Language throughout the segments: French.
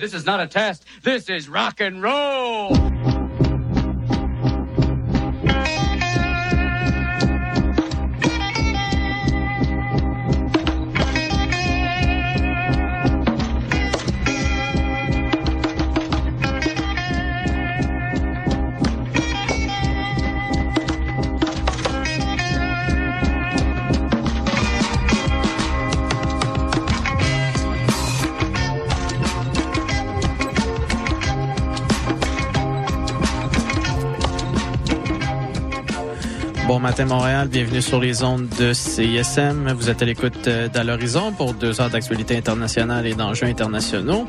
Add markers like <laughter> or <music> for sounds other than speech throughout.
This is not a test. This is rock and roll. Montréal, bienvenue sur les ondes de CISM. Vous êtes à l'écoute euh, d'À l'horizon pour deux heures d'actualité internationale et d'enjeux internationaux.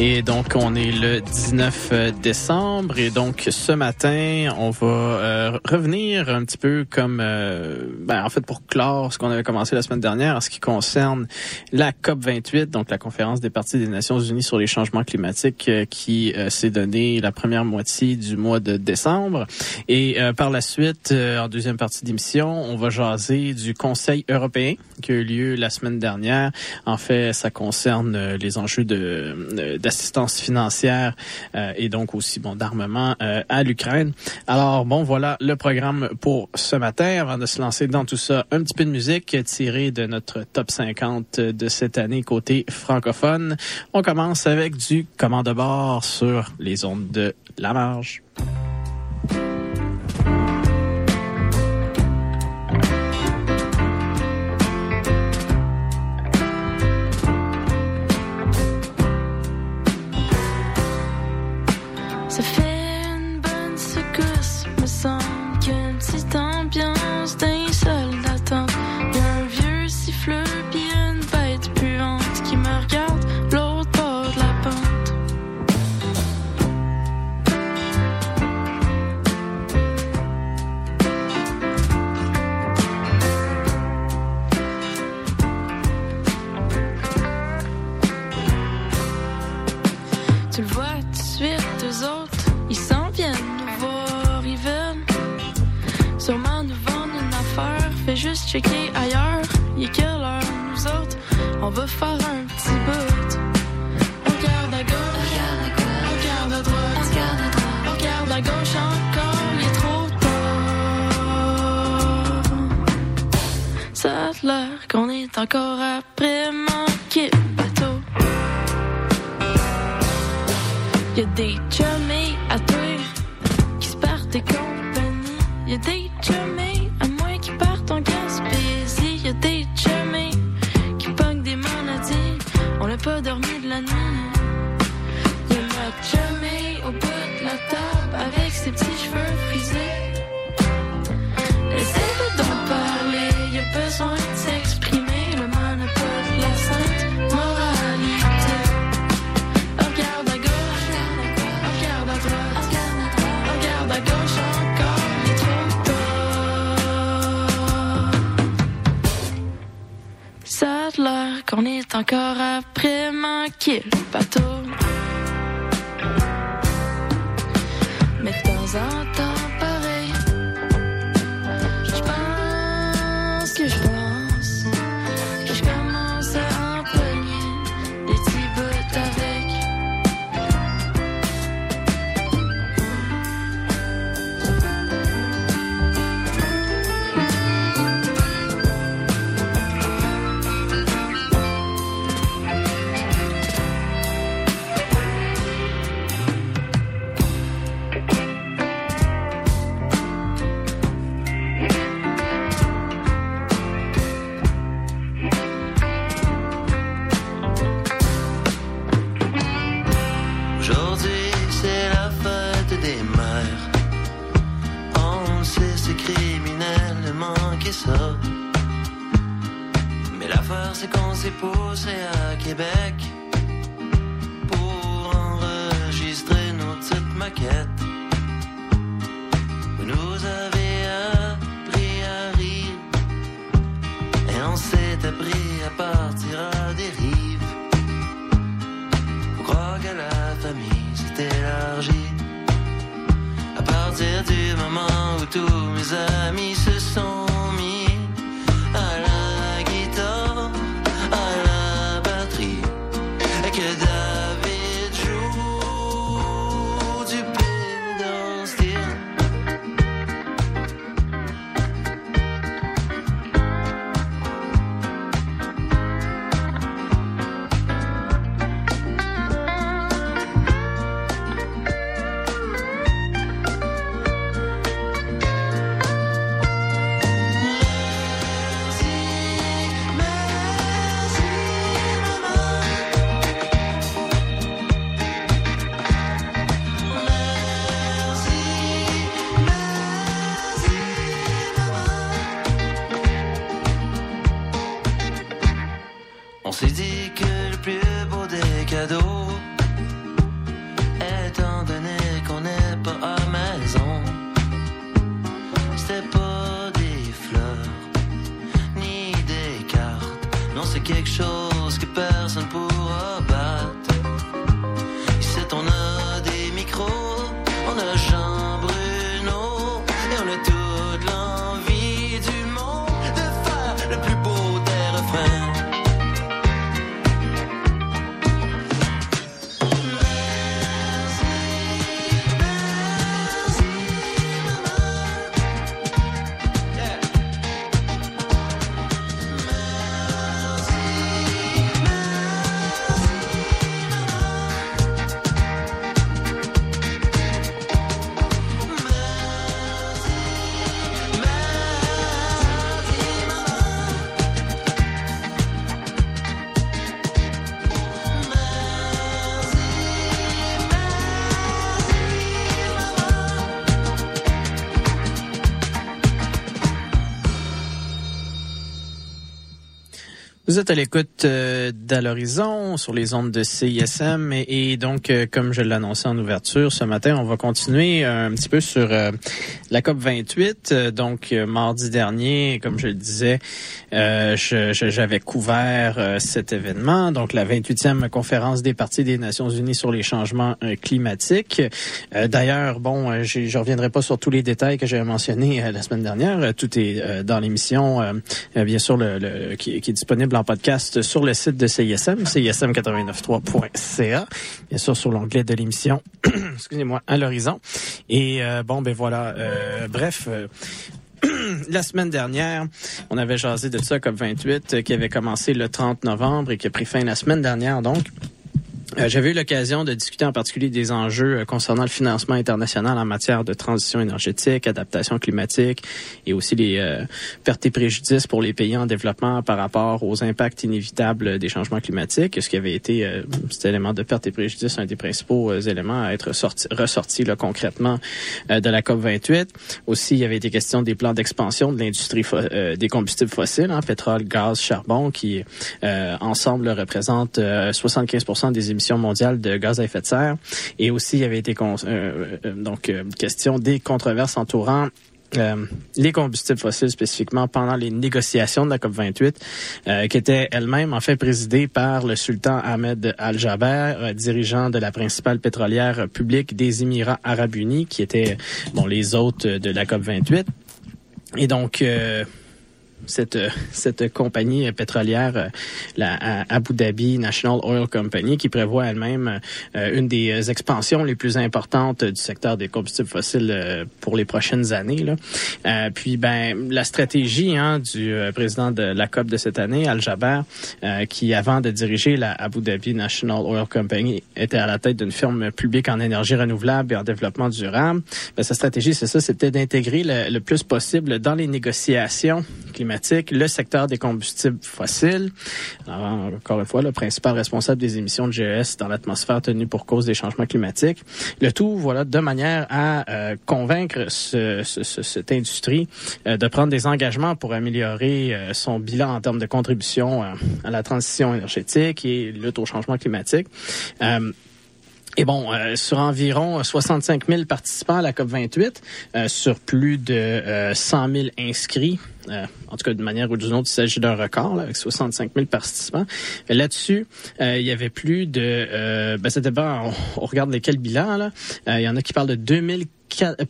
Et donc on est le 19 euh, décembre et donc ce matin on va euh, revenir un petit peu comme, ben, en fait pour clore ce qu'on avait commencé la semaine dernière en ce qui concerne la COP 28, donc la conférence des parties des Nations Unies sur les changements climatiques qui s'est donnée la première moitié du mois de décembre. Et par la suite, en deuxième partie d'émission, on va jaser du Conseil européen qui a eu lieu la semaine dernière. En fait, ça concerne euh, les enjeux de euh, d'assistance financière euh, et donc aussi bon d'armement à l'Ukraine. Alors bon, voilà le programme pour ce matin. Avant de se lancer dans tout ça, un petit peu de musique tirée de notre top 50 de cette année côté francophone. On commence avec du commande de bord sur les ondes de la marge. checker ailleurs, il est quelle heure, nous autres, on va faire un petit bout. On regarde à gauche, on regarde à droite, on regarde à, droite, à gauche encore, il est trop tard. Ça a l'air qu'on est encore après manquer le bateau. Y'a des chummies à tuer qui se partent des compagnies, y'a des chummies que David joue. Êtes à l'écoute euh, d'À l'horizon sur les ondes de CISM et, donc, euh, comme je l'annonçais en ouverture ce matin, on va continuer un petit peu sur euh, la COP 28. donc, mardi dernier, comme je le disais, j'avais couvert cet événement, donc la 28e conférence des partis des Nations Unies sur les changements climatiques. D'ailleurs, bon, je reviendrai pas sur tous les détails que j'avais mentionnés la semaine dernière. Tout est dans l'émission, bien sûr, le, qui, qui est disponible en podcast sur le site de CISM, cism893.ca, bien sûr sur l'onglet de l'émission, <clears throat> excusez-moi, à l'horizon. Et euh, bon, ben voilà, euh, bref... Euh, <clears throat> la semaine dernière, on avait jasé de ça, COP28, qui avait commencé le 30 novembre et qui a pris fin la semaine dernière, donc. Euh, j'avais eu l'occasion de discuter en particulier des enjeux euh, concernant le financement international en matière de transition énergétique, adaptation climatique et aussi les euh, pertes et préjudices pour les pays en développement par rapport aux impacts inévitables des changements climatiques, ce qui avait été cet élément de pertes et préjudices un des principaux éléments à être sorti, ressorti là, concrètement de la COP 28. Aussi, il y avait été question des plans d'expansion de l'industrie des combustibles fossiles, hein, pétrole, gaz, charbon, qui ensemble représentent 75% des émissions mondiale de gaz à effet de serre. Et aussi, il y avait été euh, euh, donc euh, question des controverses entourant les combustibles fossiles spécifiquement pendant les négociations de la COP 28, qui était elle-même en fait présidée par le sultan Ahmed Al-Jaber, dirigeant de la principale pétrolière publique des Émirats arabes unis, qui était bon les hôtes de la COP 28. Et donc cette, cette compagnie pétrolière, euh, la Abu Dhabi National Oil Company, qui prévoit elle-même euh, une des expansions les plus importantes du secteur des combustibles fossiles euh, pour les prochaines années. Là. puis, ben, la stratégie hein, du président de la COP de cette année, Al Jaber, qui avant de diriger la Abu Dhabi National Oil Company était à la tête d'une firme publique en énergie renouvelable et en développement durable. Ben, sa stratégie, c'est ça, c'était d'intégrer le, le plus possible dans les négociations climatiques le secteur des combustibles fossiles. encore une fois, le principal responsable des émissions de GES dans l'atmosphère tenue pour cause des changements climatiques. Le tout, voilà, de manière à euh, convaincre cette industrie euh, de prendre des engagements pour améliorer euh, son bilan en termes de contribution à la transition énergétique et lutte au changement climatique. Et bon, sur environ 65 000 participants à la COP 28, sur plus de 100 000 inscrits, euh, en tout cas, d'une manière ou d'une autre, il s'agit d'un record avec 65 000 participants. Là-dessus, euh, il y avait plus de... Euh, ben, c'était on, on, regarde lesquels bilans. Là. il y en a qui parlent de 2000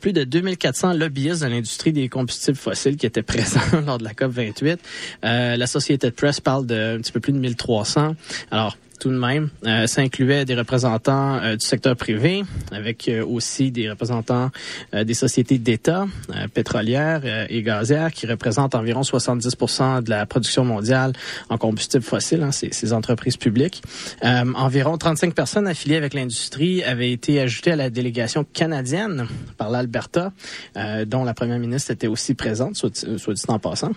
plus de 2400 lobbyistes de l'industrie des combustibles fossiles qui étaient présents <laughs> lors de la COP 28. Euh, la Société de Press parle de un petit peu plus de 1300. Alors, tout de même. Euh, ça incluait des représentants euh, du secteur privé, avec euh, aussi des représentants des sociétés d'État pétrolières et gazières qui représentent environ 70 de la production mondiale en combustible fossile, hein, ces, ces, entreprises publiques. environ 35 personnes affiliées avec l'industrie avaient été ajoutées à la délégation canadienne par l'Alberta, dont la première ministre était aussi présente, soit, soit dit en passant.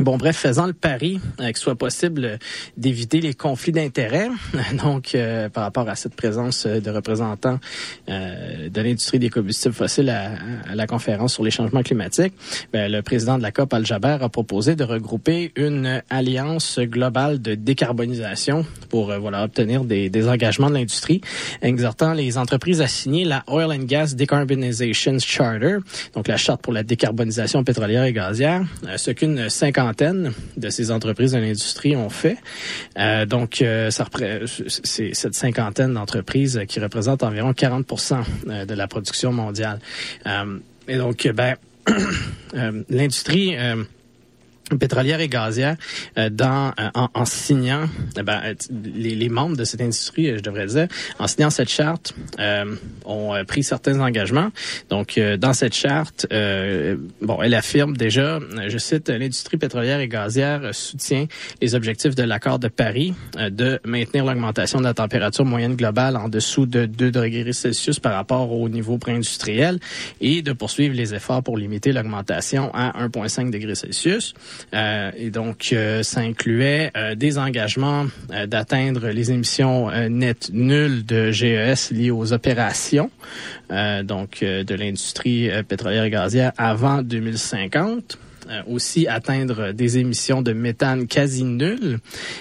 Bon, bref, faisant le pari euh, qu'il soit possible euh, d'éviter les conflits d'intérêts, <laughs> donc euh, par rapport à cette présence de représentants de l'industrie des combustibles fossiles à, la conférence sur les changements climatiques, ben, le président de la COP, Al-Jaber, a proposé de regrouper une alliance globale de décarbonisation pour voilà obtenir des, des engagements de l'industrie, exhortant les entreprises à signer la Oil and Gas Decarbonization Charter, donc la charte pour la décarbonisation pétrolière et gazière, ce qu'une de ces entreprises de l'industrie ont fait. Euh, donc, euh, c'est cette cinquantaine d'entreprises qui représentent environ 40% euh, de la production mondiale. et donc, ben, <clears throat> l'industrie pétrolière et gazière euh, dans euh, en, signant eh ben, les, les, membres de cette industrie je devrais dire en signant cette charte euh, ont pris certains engagements. Donc dans cette charte bon elle affirme déjà je cite l'industrie pétrolière et gazière soutient les objectifs de l'accord de Paris de maintenir l'augmentation de la température moyenne globale en dessous de 2 degrés Celsius par rapport au niveau pré-industriel et de poursuivre les efforts pour limiter l'augmentation à 1,5 degrés Celsius. euh, et donc, euh, ça incluait euh, des engagements d'atteindre les émissions nettes nulles de GES liées aux opérations, donc de l'industrie pétrolière et gazière avant 2050. Euh, aussi atteindre des émissions de méthane quasi nulles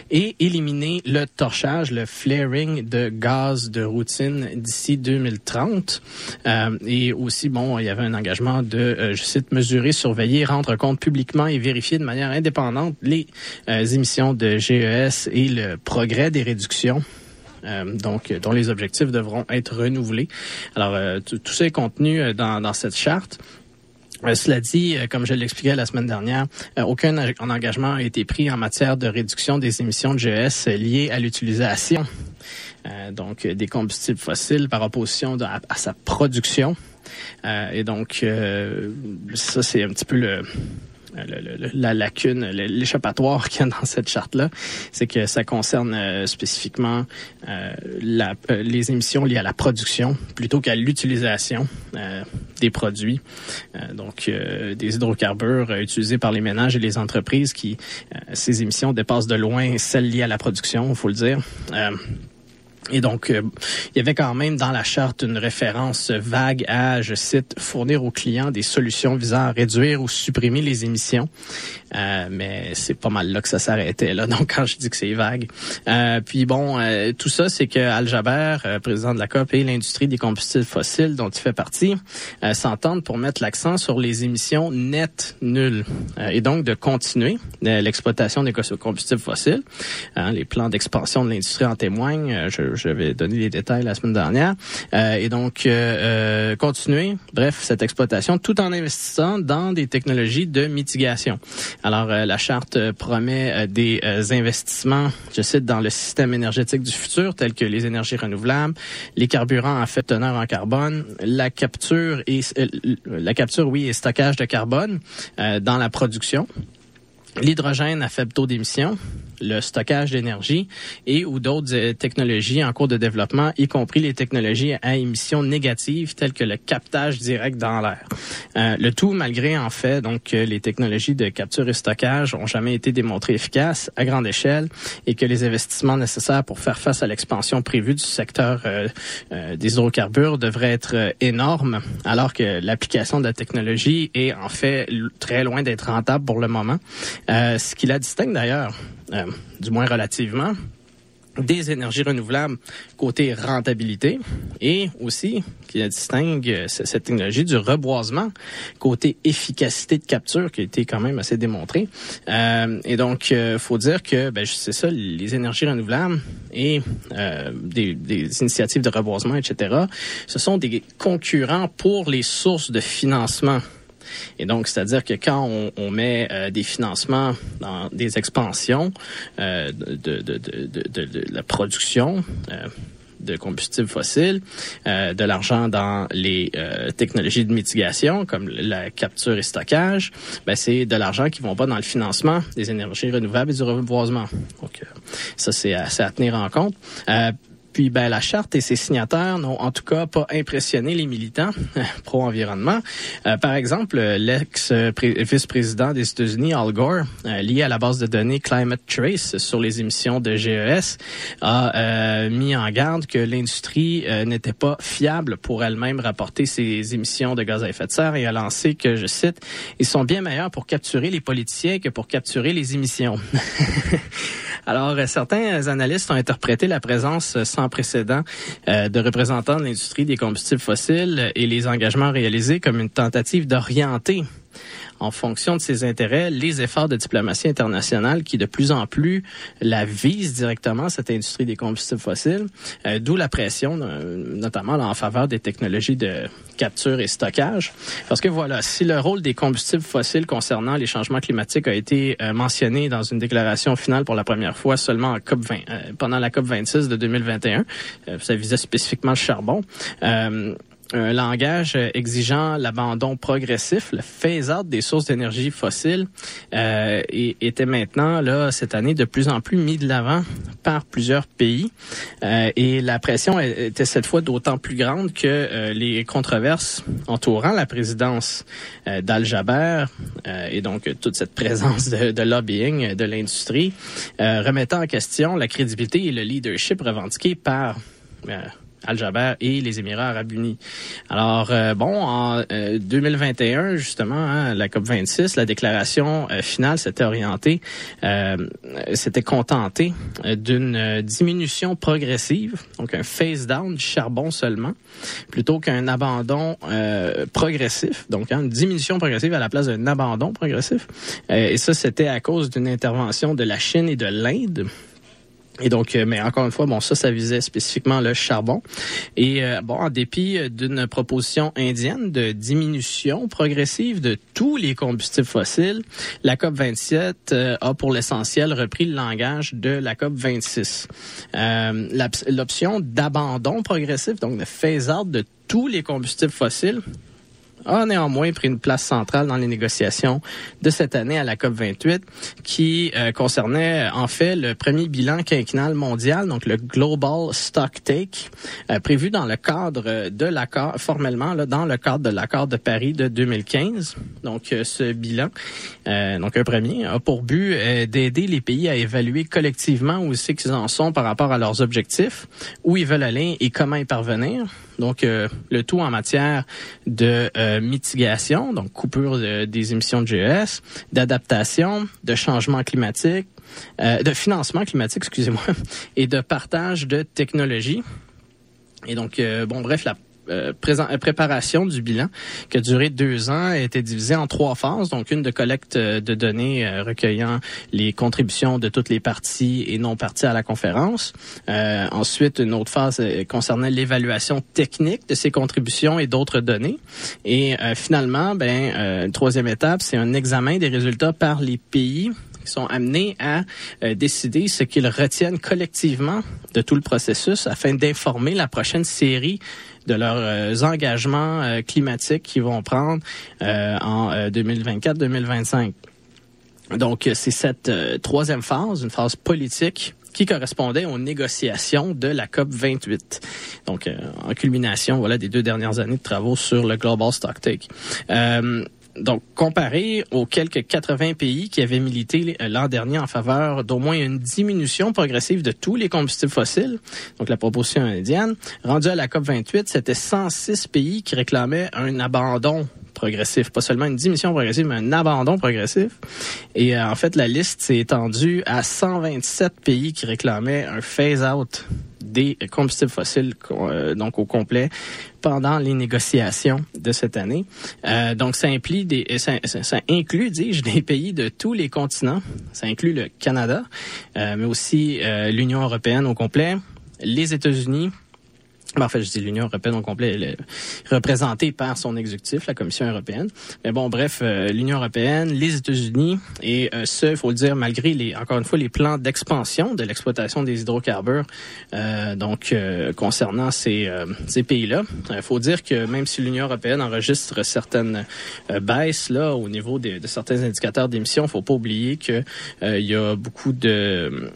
et éliminer le torchage, le flaring de gaz de routine d'ici 2030. Euh, et aussi, bon, il y avait un engagement de, euh, je cite, mesurer, surveiller, rendre compte publiquement et vérifier de manière indépendante les émissions de GES et le progrès des réductions. donc, dont les objectifs devront être renouvelés. Alors, tout ça est contenu dans, dans cette charte. Euh, cela dit, euh, comme je l'expliquais la semaine dernière, euh, aucun engagement a été pris en matière de réduction des émissions de GES liées à l'utilisation donc des combustibles fossiles par opposition à, sa production. et donc, ça, c'est un petit peu le, la lacune, l'échappatoire qu'il y a dans cette charte-là, c'est que ça concerne euh, spécifiquement euh, euh, les émissions liées à la production plutôt qu'à l'utilisation des produits. donc, des hydrocarbures utilisés par les ménages et les entreprises qui, ces émissions dépassent de loin celles liées à la production, il faut le dire. Et donc, euh, il y avait quand même dans la charte une référence vague à, je cite, fournir aux clients des solutions visant à réduire ou supprimer les émissions. Euh, mais c'est pas mal là que ça s'arrêtait là. <laughs> Donc, quand je dis que c'est vague, euh, puis bon, tout ça, c'est que Al Jaber, président de la COP et l'industrie des combustibles fossiles dont il fait partie, s'entendent pour mettre l'accent sur les émissions nettes nulles et donc de continuer l'exploitation des combustibles fossiles. Hein, les plans d'expansion de l'industrie en témoignent. Je, j'avais donné les détails la semaine dernière. Euh, et donc, euh, euh, continuer, bref, cette exploitation tout en investissant dans des technologies de mitigation. Alors, la charte promet des investissements, je cite, dans le système énergétique du futur, tels que les énergies renouvelables, les carburants en fait teneur en carbone, la capture et la capture, oui, et stockage de carbone dans la production l'hydrogène à faible taux d'émission, le stockage d'énergie et ou d'autres euh, technologies en cours de développement, y compris les technologies à émissions négatives telles que le captage direct dans l'air. Euh, le tout malgré en fait donc que les technologies de capture et stockage ont jamais été démontrées efficaces à grande échelle et que les investissements nécessaires pour faire face à l'expansion prévue du secteur euh, des hydrocarbures devraient être énormes alors que l'application de la technologie est en fait très loin d'être rentable pour le moment. ce qui la distingue d'ailleurs euh, du moins relativement, des énergies renouvelables côté rentabilité et aussi qui distingue cette technologie du reboisement côté efficacité de capture qui a été quand même assez démontré. Euh, et donc, euh, faut dire que ben, c'est ça, les énergies renouvelables et euh, des, initiatives de reboisement, etc., ce sont des concurrents pour les sources de financement et donc, c'est-à-dire que quand on, met euh, des financements dans des expansions euh, de, la production, euh, de combustibles fossiles, de l'argent dans les technologies de mitigation comme la capture et stockage, ben c'est de l'argent qui vont pas dans le financement des énergies renouvelables et du reboisement. Donc ça c'est à, tenir en compte. Puis ben, la charte et ses signataires n'ont en tout cas pas impressionné les militants <laughs> pro-environnement. Euh, par exemple, l'ex-vice-président des États-Unis, Al Gore, euh, lié à la base de données Climate Trace sur les émissions de GES, a euh, mis en garde que l'industrie n'était pas fiable pour elle-même rapporter ses émissions de gaz à effet de serre et a lancé que, je cite, ils sont bien meilleurs pour capturer les politiciens que pour capturer les émissions. <laughs> Alors, certains analystes ont interprété la présence sans précédent euh, de représentants de l'industrie des combustibles fossiles et les engagements réalisés comme une tentative d'orienter en fonction de ses intérêts, les efforts de diplomatie internationale qui de plus en plus la visent directement, cette industrie des combustibles fossiles, euh, d'où la pression, euh, notamment en faveur des technologies de capture et stockage. Parce que voilà, si le rôle des combustibles fossiles concernant les changements climatiques a été euh, mentionné dans une déclaration finale pour la première fois seulement en COP 20, pendant la COP 26 de 2021, ça visait spécifiquement le charbon un langage exigeant l'abandon progressif, le phase-out des sources d'énergie fossiles, euh, était maintenant, là, cette année, de plus en plus mis de l'avant par plusieurs pays. Euh, et la pression était cette fois d'autant plus grande que euh, les controverses entourant la présidence euh, d'Al-Jaber et donc toute cette présence de, de lobbying de l'industrie remettant en question la crédibilité et le leadership revendiqué par Al-Jaber et les Émirats arabes unis. Alors, bon, en 2021, justement, hein, la COP26, la déclaration finale s'était orientée, s'était contentée d'une diminution progressive, donc un phase-down du charbon seulement, plutôt qu'un abandon progressif, donc hein, une diminution progressive à la place d'un abandon progressif. et ça, c'était à cause d'une intervention de la Chine et de l'Inde. Et donc, euh, mais encore une fois, bon, ça, ça visait spécifiquement le charbon. Et euh, bon, en dépit d'une proposition indienne de diminution progressive de tous les combustibles fossiles, la COP 27 euh, a pour l'essentiel repris le langage de la COP 26. L'option d'abandon progressif, donc de phase-out de tous les combustibles fossiles, a néanmoins pris une place centrale dans les négociations de cette année à la COP 28, qui euh, concernait en fait le premier bilan quinquennal mondial, donc le Global Stock Take, euh, prévu dans le cadre de l'accord, formellement là, dans le cadre de l'accord de Paris de 2015. Donc euh, ce bilan, donc un premier, a pour but d'aider les pays à évaluer collectivement où c'est qu'ils en sont par rapport à leurs objectifs, où ils veulent aller et comment y parvenir. Donc, euh, le tout en matière de euh, mitigation, donc coupure des émissions de GES, d'adaptation, de changement climatique, euh, de financement climatique, <laughs> excusez-moi, et de partage de technologies. Et donc, bon, bref, la euh, euh, préparation du bilan qui a duré deux ans a été divisée en trois phases. Donc une de collecte euh, de données recueillant les contributions de toutes les parties et non parties à la conférence. ensuite, une autre phase concernait l'évaluation technique de ces contributions et d'autres données. Et finalement, ben une troisième étape, c'est un examen des résultats par les pays qui sont amenés à décider ce qu'ils retiennent collectivement de tout le processus afin d'informer la prochaine série de leurs euh, engagements euh, climatiques qu'ils vont prendre euh, en 2024-2025. Donc, c'est cette troisième phase, une phase politique qui correspondait aux négociations de la COP 28. Donc, en culmination, voilà, des deux dernières années de travaux sur le Global Stocktake. Euh, donc, comparé aux quelques 80 pays qui avaient milité l'an dernier en faveur d'au moins une diminution progressive de tous les combustibles fossiles, donc la proposition indienne, rendue à la COP 28, c'était 106 pays qui réclamaient un abandon progressif, pas seulement une diminution progressive, mais un abandon progressif. Et euh, en fait, la liste s'est étendue à 127 pays qui réclamaient un phase-out des combustibles fossiles, euh, donc au complet, pendant les négociations de cette année. Euh, donc, ça, implique des, ça, ça, inclut, dis-je, des pays de tous les continents. Ça inclut le Canada, mais aussi l'Union européenne au complet, les États-Unis, en fait, je dis l'Union européenne au complet, elle est représentée par son exécutif, la Commission européenne. Mais bon, bref, euh, l'Union européenne, les États-Unis, et euh, ce, il faut le dire, malgré les, encore une fois, les plans d'expansion de l'exploitation des hydrocarbures, euh, donc concernant ces, ces pays-là, il faut dire que même si l'Union européenne enregistre certaines baisses là au niveau de, de certains indicateurs d'émissions, faut pas oublier que il y a beaucoup de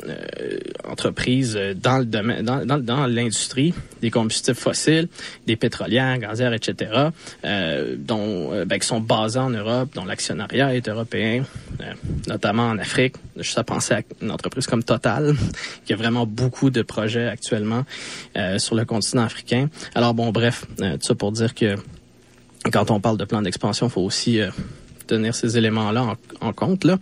entreprises dans le domaine, dans, dans, dans l'industrie des combustibles fossiles, des pétrolières, gazières, etc., euh, dont, euh, ben, qui sont basés en Europe, dont l'actionnariat est européen, euh, notamment en Afrique. Je à penser à une entreprise comme Total, <laughs> qui a vraiment beaucoup de projets actuellement sur le continent africain. Alors bon, bref, tout ça pour dire que quand on parle de plan d'expansion, il faut aussi tenir ces éléments-là en, compte. Là.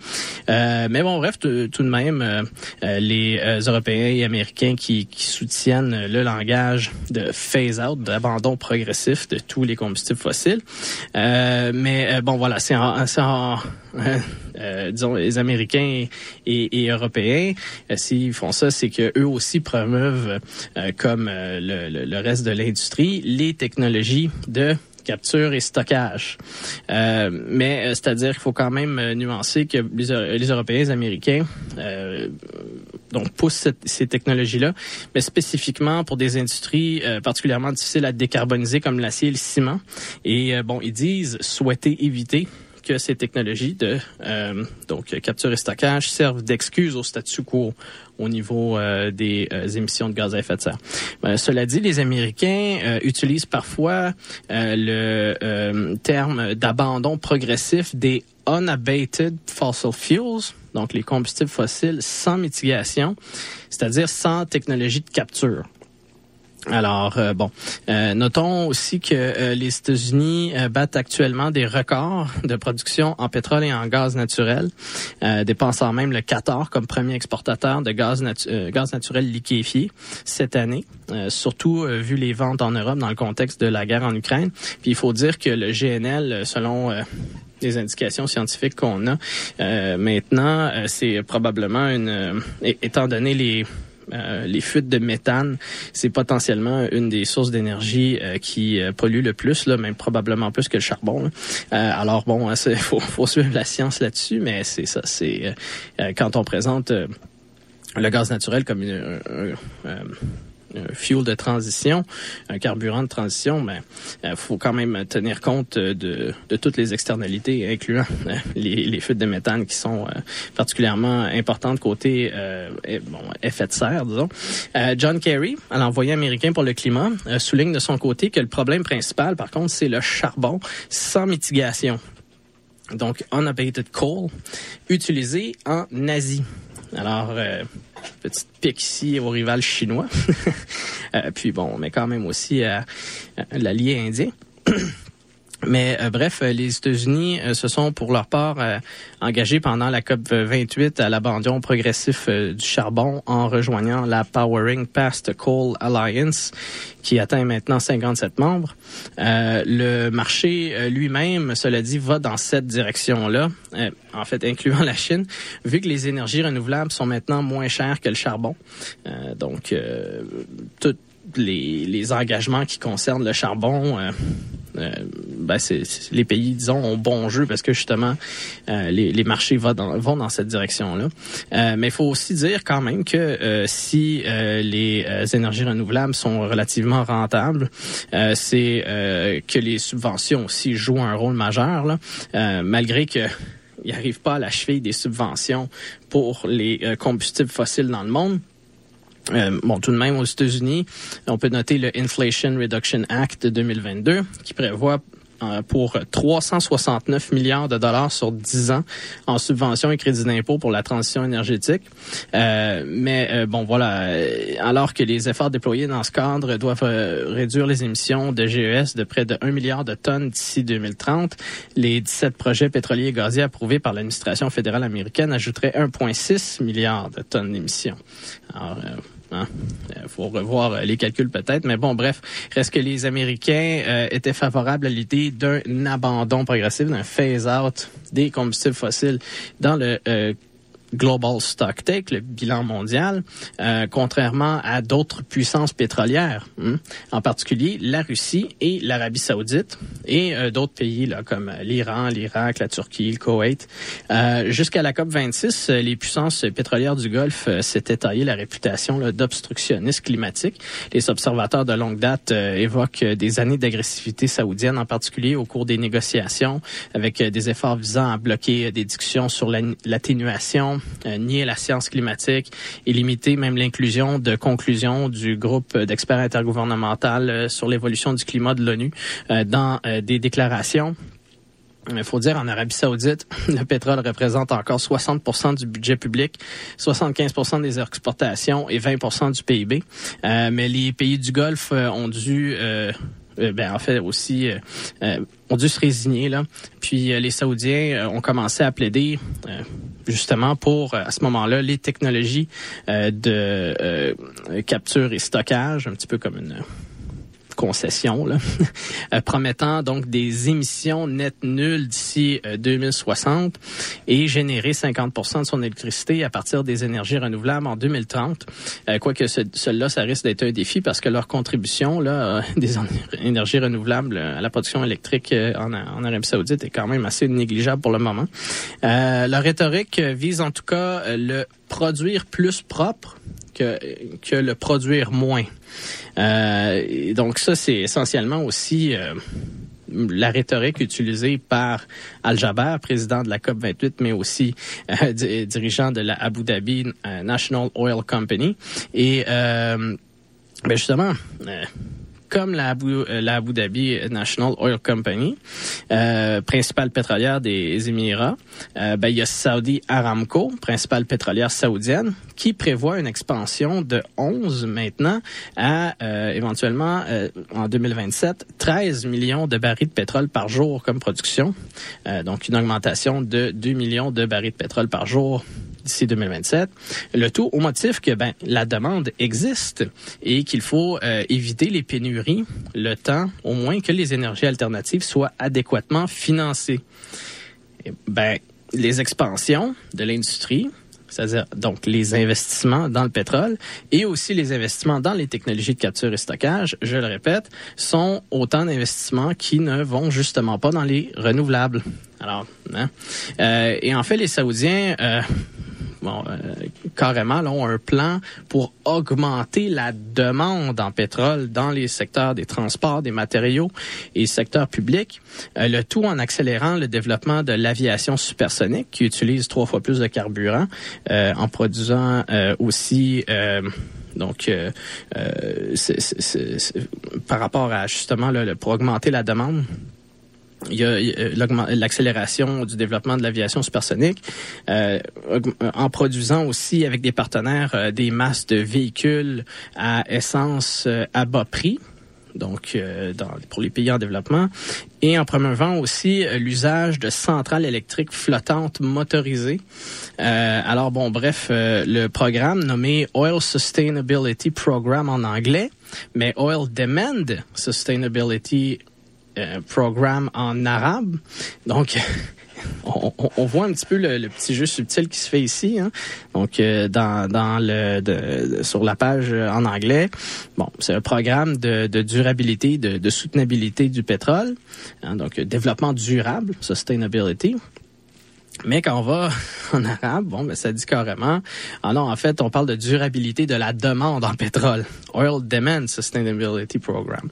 Euh, mais bon, bref, tout de même, euh, euh, les Européens et Américains qui, soutiennent le langage de phase-out, d'abandon progressif de tous les combustibles fossiles. mais bon, voilà, c'est en, disons, les Américains et, Européens, s'ils font ça, c'est que eux aussi promeuvent, comme le, reste de l'industrie, les technologies de capture et stockage. Euh, mais euh, c'est-à-dire qu'il faut quand même euh, nuancer que les, Européens, les Américains, donc poussent ces technologies-là, mais spécifiquement pour des industries particulièrement difficiles à décarboniser comme l'acier et le ciment. Et bon, ils disent souhaiter éviter que ces technologies de euh, donc capture et stockage servent d'excuse au statu quo au niveau euh, des euh, émissions de gaz à effet de serre. cela dit, les Américains utilisent parfois le terme d'abandon progressif des unabated fossil fuels, donc les combustibles fossiles sans mitigation, c'est-à-dire sans technologie de capture. Alors, euh, bon, euh, notons aussi que euh, les États-Unis battent actuellement des records de production en pétrole et en gaz naturel, dépensant même le Qatar comme premier exportateur de gaz, gaz naturel liquéfié cette année, surtout vu les ventes en Europe dans le contexte de la guerre en Ukraine. Puis il faut dire que le GNL, selon les indications scientifiques qu'on a maintenant, c'est probablement une, étant donné les euh, les fuites de méthane, c'est potentiellement une des sources d'énergie euh, qui euh, pollue le plus, là, même probablement plus que le charbon. alors bon, il <laughs> faut, faut suivre la science là-dessus, mais c'est ça, c'est quand on présente le gaz naturel comme une, un fuel de transition, un carburant de transition, euh, faut quand même tenir compte de, de toutes les externalités, incluant euh, les, les, fuites de méthane qui sont euh, particulièrement importantes côté bon, effet de serre, disons. John Kerry, l'envoyé américain pour le climat, souligne de son côté que le problème principal, par contre, c'est le charbon sans mitigation. Donc, unabated coal, utilisé en Asie. Alors, petite pique ici au rival chinois. <laughs> Euh, puis bon, mais quand même aussi à, l'allié indien. <clears throat> Mais euh, bref, euh, les États-Unis se sont pour leur part engagés pendant la COP 28 à l'abandon progressif du charbon en rejoignant la Powering Past Coal Alliance qui atteint maintenant 57 membres. le marché lui-même, cela dit, va dans cette direction-là, en fait incluant la Chine, vu que les énergies renouvelables sont maintenant moins chères que le charbon. donc, tout, les, les, engagements qui concernent le charbon, euh, euh, ben c'est, les pays, disons, ont bon jeu parce que justement, euh, les, les, marchés vont dans, vont dans cette direction-là. mais il faut aussi dire quand même que si les énergies renouvelables sont relativement rentables, c'est que les subventions aussi jouent un rôle majeur, là, malgré que <laughs> il n'arrive pas à la cheville des subventions pour les combustibles fossiles dans le monde. Euh, bon, tout de même, aux États-Unis, on peut noter le Inflation Reduction Act de 2022 qui prévoit euh, pour 369 milliards de dollars sur 10 ans en subventions et crédits d'impôt pour la transition énergétique. Euh, mais euh, bon, voilà, alors que les efforts déployés dans ce cadre doivent réduire les émissions de GES de près de 1 milliard de tonnes d'ici 2030, les 17 projets pétroliers et gaziers approuvés par l'administration fédérale américaine ajouteraient 1,6 milliard de tonnes d'émissions. Alors, il hein? euh, faut revoir euh, les calculs peut-être, mais bon, bref, reste que les Américains euh, étaient favorables à l'idée d'un abandon progressif, d'un phase-out des combustibles fossiles dans le Global Stock Take, le bilan mondial, euh, contrairement à d'autres puissances pétrolières, hein, en particulier la Russie et l'Arabie saoudite et euh, d'autres pays là, comme l'Iran, l'Irak, la Turquie, le Koweït. Euh, Jusqu'à la COP 26, les puissances pétrolières du Golfe s'étaient taillé la réputation d'obstructionnisme climatique. Les observateurs de longue date évoquent des années d'agressivité saoudienne, en particulier au cours des négociations, avec des efforts visant à bloquer des discussions sur l'atténuation euh, nier la science climatique et limiter même l'inclusion de conclusions du groupe d'experts intergouvernemental euh, sur l'évolution du climat de l'ONU euh, dans des déclarations. Il faut dire, en Arabie saoudite, <laughs> le pétrole représente encore 60% du budget public, 75% des exportations et 20% du PIB. mais les pays du Golfe ont dû ben, en fait aussi euh, euh, ont dû se résigner là. Puis les Saoudiens ont commencé à plaider justement pour à ce moment-là les technologies de capture et stockage, un petit peu comme une concession, là, <laughs> euh, promettant donc des émissions nettes nulles d'ici 2060 euh, et générer 50 de son électricité à partir des énergies renouvelables en 2030. Euh, quoique cela, ça risque d'être un défi parce que leur contribution là, <laughs> des énergies renouvelables à la production électrique en, Arabie saoudite est quand même assez négligeable pour le moment. Euh, leur rhétorique vise en tout cas le produire plus propre que, que le produire moins. Euh, donc ça, c'est essentiellement aussi euh, la rhétorique utilisée par Al-Jaber, président de la COP 28, mais aussi euh, dirigeant de la Abu Dhabi National Oil Company. Et ben justement, comme la Abu, la Abu Dhabi National Oil Company, principale pétrolière des Émirats, ben, il y a Saudi Aramco, principale pétrolière saoudienne, qui prévoit une expansion de 11 maintenant à éventuellement en 2027 13 millions de barils de pétrole par jour comme production. donc une augmentation de 2 millions de barils de pétrole par jour d'ici 2027. Le tout au motif que ben, la demande existe et qu'il faut euh, éviter les pénuries le temps au moins que les énergies alternatives soient adéquatement financées. ben, les expansions de l'industrie, c'est-à-dire donc les investissements dans le pétrole et aussi les investissements dans les technologies de capture et stockage, je le répète, sont autant d'investissements qui ne vont justement pas dans les renouvelables. Alors, hein? euh, et en fait, les Saoudiens euh, bon, euh, carrément, là, ont un plan pour augmenter la demande en pétrole dans les secteurs des transports, des matériaux et secteurs publics. Euh, le tout en accélérant le développement de l'aviation supersonique qui utilise trois fois plus de carburant, euh, en produisant aussi donc, par rapport à justement pour augmenter la demande, il y a euh, l'accélération du développement de l'aviation supersonique, euh, en produisant aussi avec des partenaires euh, des masses de véhicules à essence à bas prix. Donc, dans, pour les pays en développement, et en promouvant aussi l'usage de centrales électriques flottantes motorisées. alors bon, bref, le programme nommé Oil Sustainability Program en anglais, mais Oil Demand Sustainability euh, programme en arabe. Donc, <laughs> on, voit un petit peu le, petit jeu subtil qui se fait ici. Hein. Donc, euh, sur la page en anglais, bon, c'est un programme de, durabilité, de, de, soutenabilité du pétrole. Hein. donc, développement durable, sustainability. Mais quand on va <laughs> en arabe, bon, ben, ça dit carrément, ah non, en fait, on parle de durabilité de la demande en pétrole. Oil Demand Sustainability Program.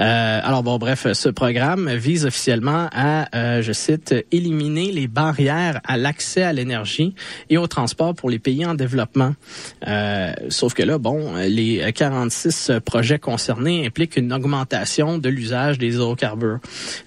Euh, alors bon, bref, ce programme vise officiellement à, euh, je cite, éliminer les barrières à l'accès à l'énergie et au transport pour les pays en développement. Euh, sauf que là, bon, les 46 projets concernés impliquent une augmentation de l'usage des hydrocarbures.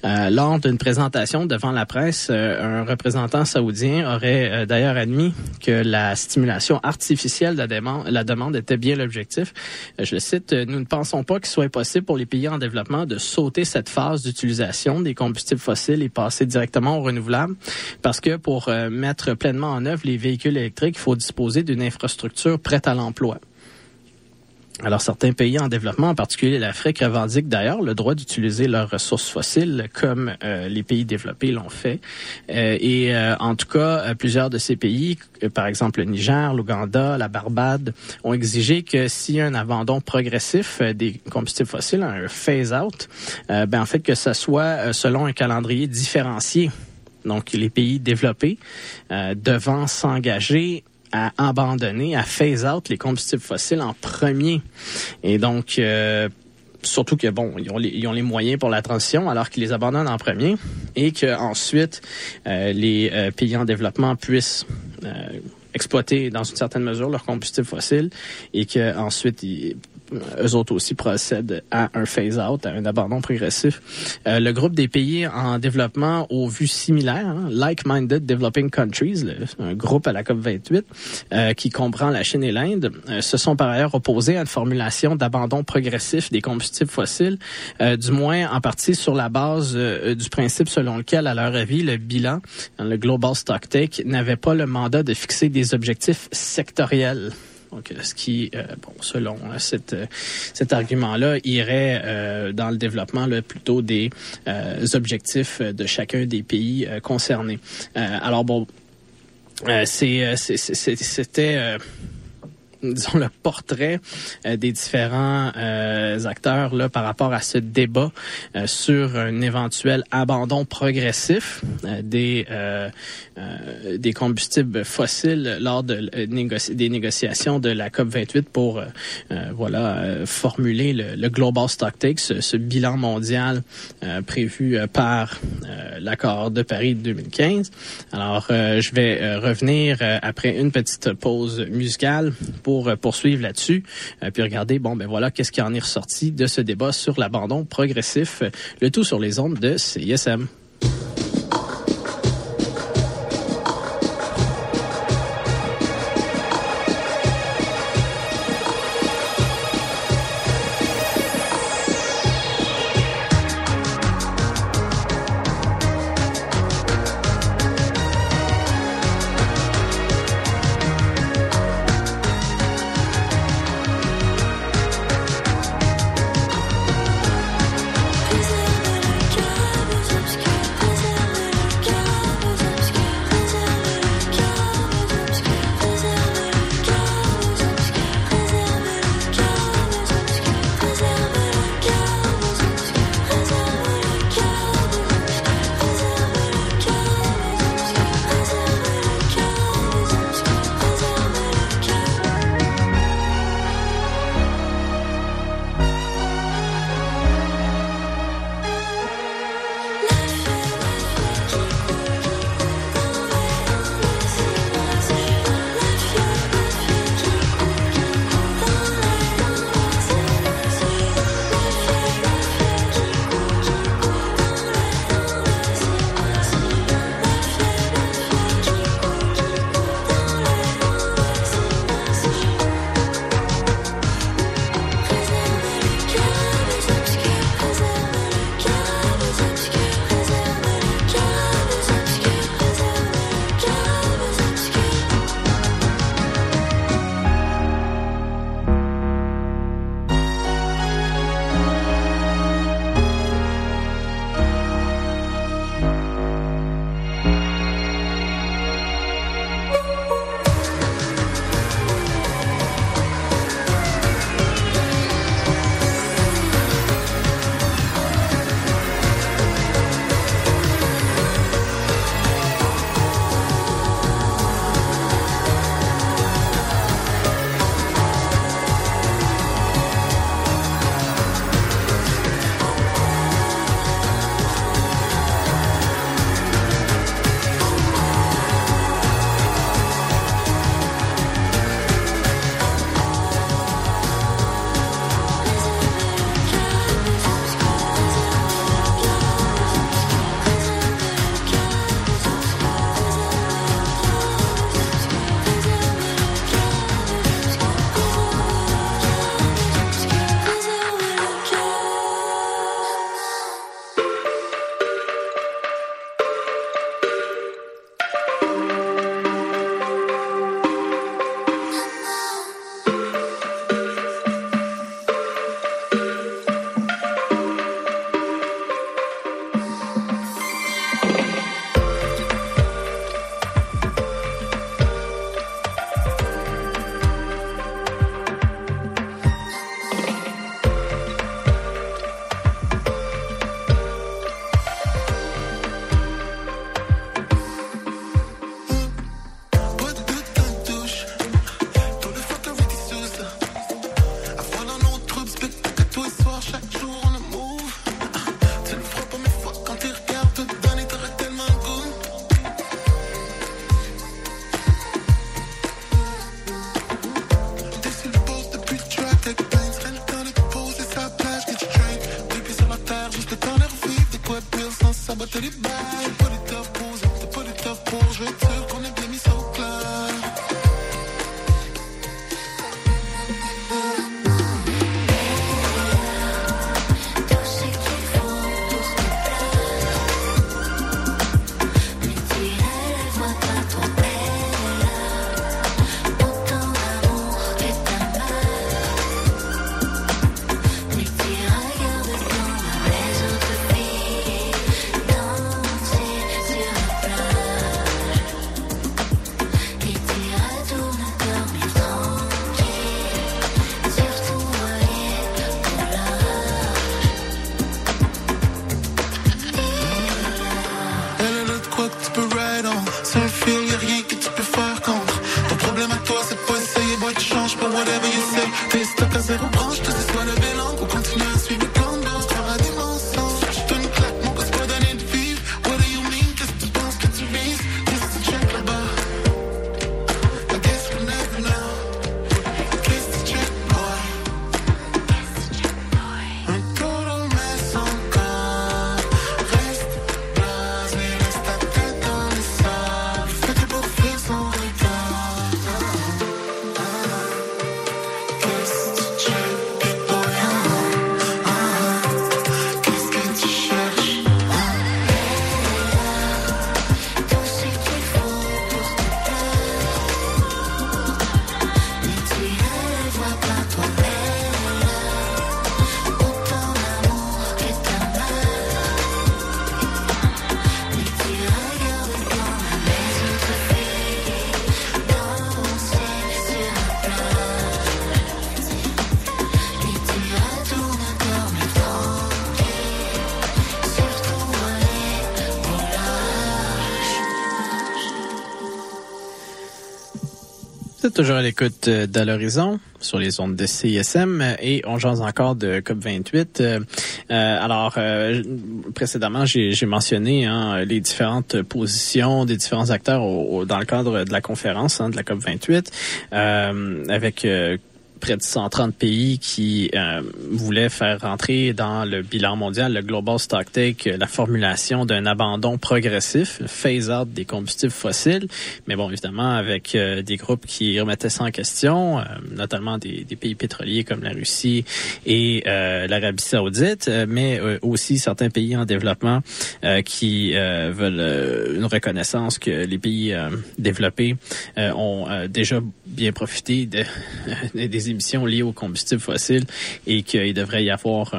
Euh, lors d'une présentation devant la presse, euh, un représentant saoudien aurait euh, d'ailleurs admis que la stimulation artificielle de la demande, la demande était bien l'objectif. Euh, je le cite, euh, nous ne pensons pas qu'il soit possible pour les pays en développement de sauter cette phase d'utilisation des combustibles fossiles et passer directement aux renouvelables parce que pour mettre pleinement en œuvre les véhicules électriques, il faut disposer d'une infrastructure prête à l'emploi. Alors, certains pays en développement, en particulier l'Afrique, revendiquent d'ailleurs le droit d'utiliser leurs ressources fossiles comme euh, les pays développés l'ont fait. Euh, et euh, en tout cas, plusieurs de ces pays, par exemple le Niger, l'Ouganda, la Barbade, ont exigé que a un abandon progressif des combustibles fossiles, un phase-out, ben en fait que ce soit selon un calendrier différencié donc les pays développés devant s'engager à abandonner, à phase out les combustibles fossiles en premier. Et donc, euh, surtout que bon, ils ont, les, ils ont les moyens pour la transition alors qu'ils les abandonnent en premier et que ensuite euh, les euh, pays en développement puissent exploiter dans une certaine mesure leurs combustibles fossiles et que ensuite ils eux autres aussi procèdent à un phase-out, à un abandon progressif. Euh, le groupe des pays en développement aux vues similaires, hein, Like-Minded Developing Countries, un groupe à la COP28 euh, qui comprend la Chine et l'Inde, euh, se sont par ailleurs opposés à une formulation d'abandon progressif des combustibles fossiles, du moins en partie sur la base du principe selon lequel, à leur avis, le bilan, le Global Stocktake, n'avait pas le mandat de fixer des objectifs sectoriels. Donc, ce qui, euh, bon, selon euh, cette, euh, cet argument-là, irait dans le développement là, plutôt des objectifs de chacun des pays concernés. alors bon, c'est, c'était <laughs> disons le portrait euh, des différents euh, acteurs là par rapport à ce débat euh, sur un éventuel abandon progressif des des combustibles fossiles lors de des négociations de la COP 28 pour voilà formuler le, le Global Stocktake ce, ce bilan mondial prévu par l'accord de Paris de 2015. Alors je vais revenir après une petite pause musicale pour poursuivre là-dessus, puis regarder, bon, ben voilà, qu'est-ce qui en est ressorti de ce débat sur l'abandon progressif, le tout sur les ondes de CISM. Toujours à l'écoute euh, d'À l'horizon sur les ondes de CISM et on jase encore de COP28. Euh, euh, alors, précédemment, j'ai mentionné hein, les différentes positions des différents acteurs dans le cadre de la conférence hein, de la COP28 avec près de 130 pays qui euh, voulaient faire rentrer dans le bilan mondial, le Global Stock Take, la formulation d'un abandon progressif, phase-out des combustibles fossiles. Mais bon, évidemment, avec euh, des groupes qui remettaient ça en question, euh, notamment des, des, pays pétroliers comme la Russie et l'Arabie saoudite, mais aussi certains pays en développement qui veulent une reconnaissance que les pays développés ont déjà bien profité de, <laughs> des émissions liées aux combustibles fossiles et qu'il devrait y avoir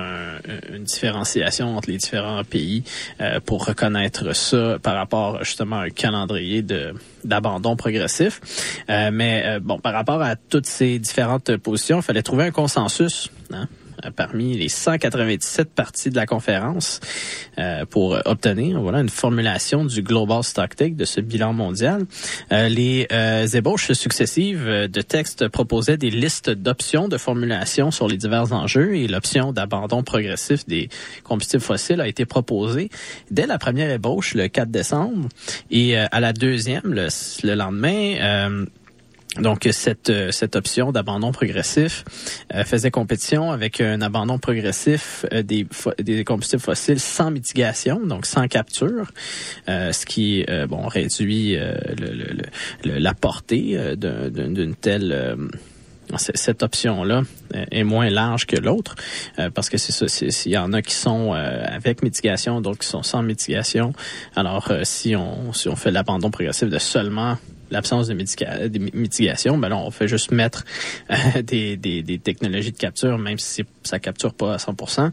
une différenciation entre les différents pays euh, pour reconnaître ça par rapport justement à un calendrier de d'abandon progressif. Euh, mais euh, bon, par rapport à toutes ces différentes positions, il fallait trouver un consensus. Hein? Euh, parmi les 197 parties de la conférence euh, pour obtenir voilà une formulation du Global Stocktake de ce bilan mondial. Euh, les ébauches successives de textes proposaient des listes d'options de formulation sur les divers enjeux et l'option d'abandon progressif des combustibles fossiles a été proposée dès la première ébauche le 4 décembre et à la deuxième le, le lendemain donc cette cette option d'abandon progressif euh, faisait compétition avec un abandon progressif euh, des des combustibles fossiles sans mitigation, donc sans capture, euh, ce qui bon réduit le, le, la portée d'une telle cette option-là est moins large que l'autre parce que c'est ça, s'il y en a qui sont avec mitigation, d'autres qui sont sans mitigation. Alors si on si on fait l'abandon progressif de seulement l'absence de, mitigation, ben là, on fait juste mettre euh, <laughs> des, des, technologies de capture, même si ça capture pas à 100%.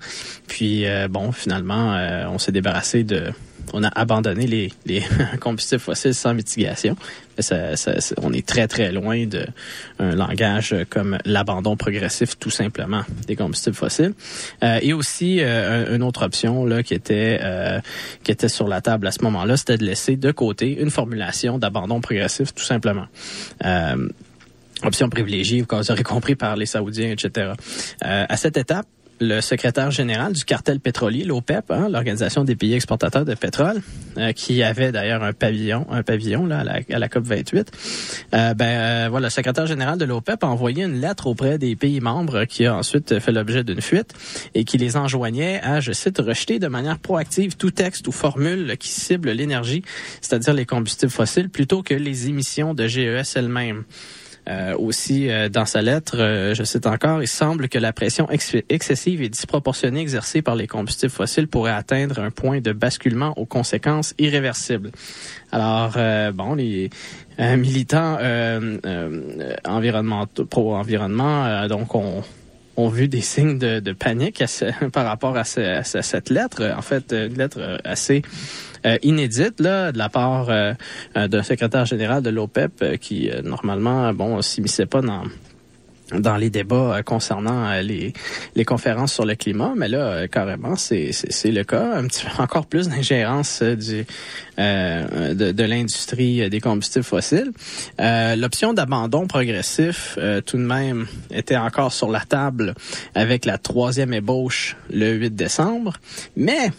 Puis, euh, bon, finalement, euh, on s'est débarrassé de on a abandonné les, les <laughs> combustibles fossiles sans mitigation. Ça, ça, on est très, très loin d'un langage comme l'abandon progressif, tout simplement, des combustibles fossiles. Euh, et aussi, euh, une autre option là, qui, était, euh, qui était sur la table à ce moment-là, c'était de laisser de côté une formulation d'abandon progressif, tout simplement. Euh, option privilégiée, vous aurez compris par les Saoudiens, etc. Euh, à cette étape, le secrétaire général du cartel pétrolier, l'OPEP, hein, l'organisation des pays exportateurs de pétrole, euh, qui avait d'ailleurs un pavillon, un pavillon là à la, COP 28. Euh, ben euh, voilà, le secrétaire général de l'OPEP a envoyé une lettre auprès des pays membres qui a ensuite fait l'objet d'une fuite et qui les enjoignait à, je cite, rejeter de manière proactive tout texte ou formule qui cible l'énergie, c'est-à-dire les combustibles fossiles, plutôt que les émissions de GES elles-mêmes. Euh, aussi, euh, dans sa lettre, euh, je cite encore, il semble que la pression excessive et disproportionnée exercée par les combustibles fossiles pourrait atteindre un point de basculement aux conséquences irréversibles. Alors, bon, les militants environnementaux, pro-environnement, donc on ont vu des signes de, panique <laughs> par rapport à, cette lettre. En fait, une lettre assez euh, inédite là, de la part euh, euh, d'un secrétaire général de l'OPEP qui, normalement, bon, s'immisçait pas dans dans les débats concernant les, les conférences sur le climat, mais là, carrément, c'est, le cas. Un petit peu <laughs> encore plus d'ingérence du de, de l'industrie des combustibles fossiles. l'option d'abandon progressif, tout de même, était encore sur la table avec la troisième ébauche le 8 décembre, mais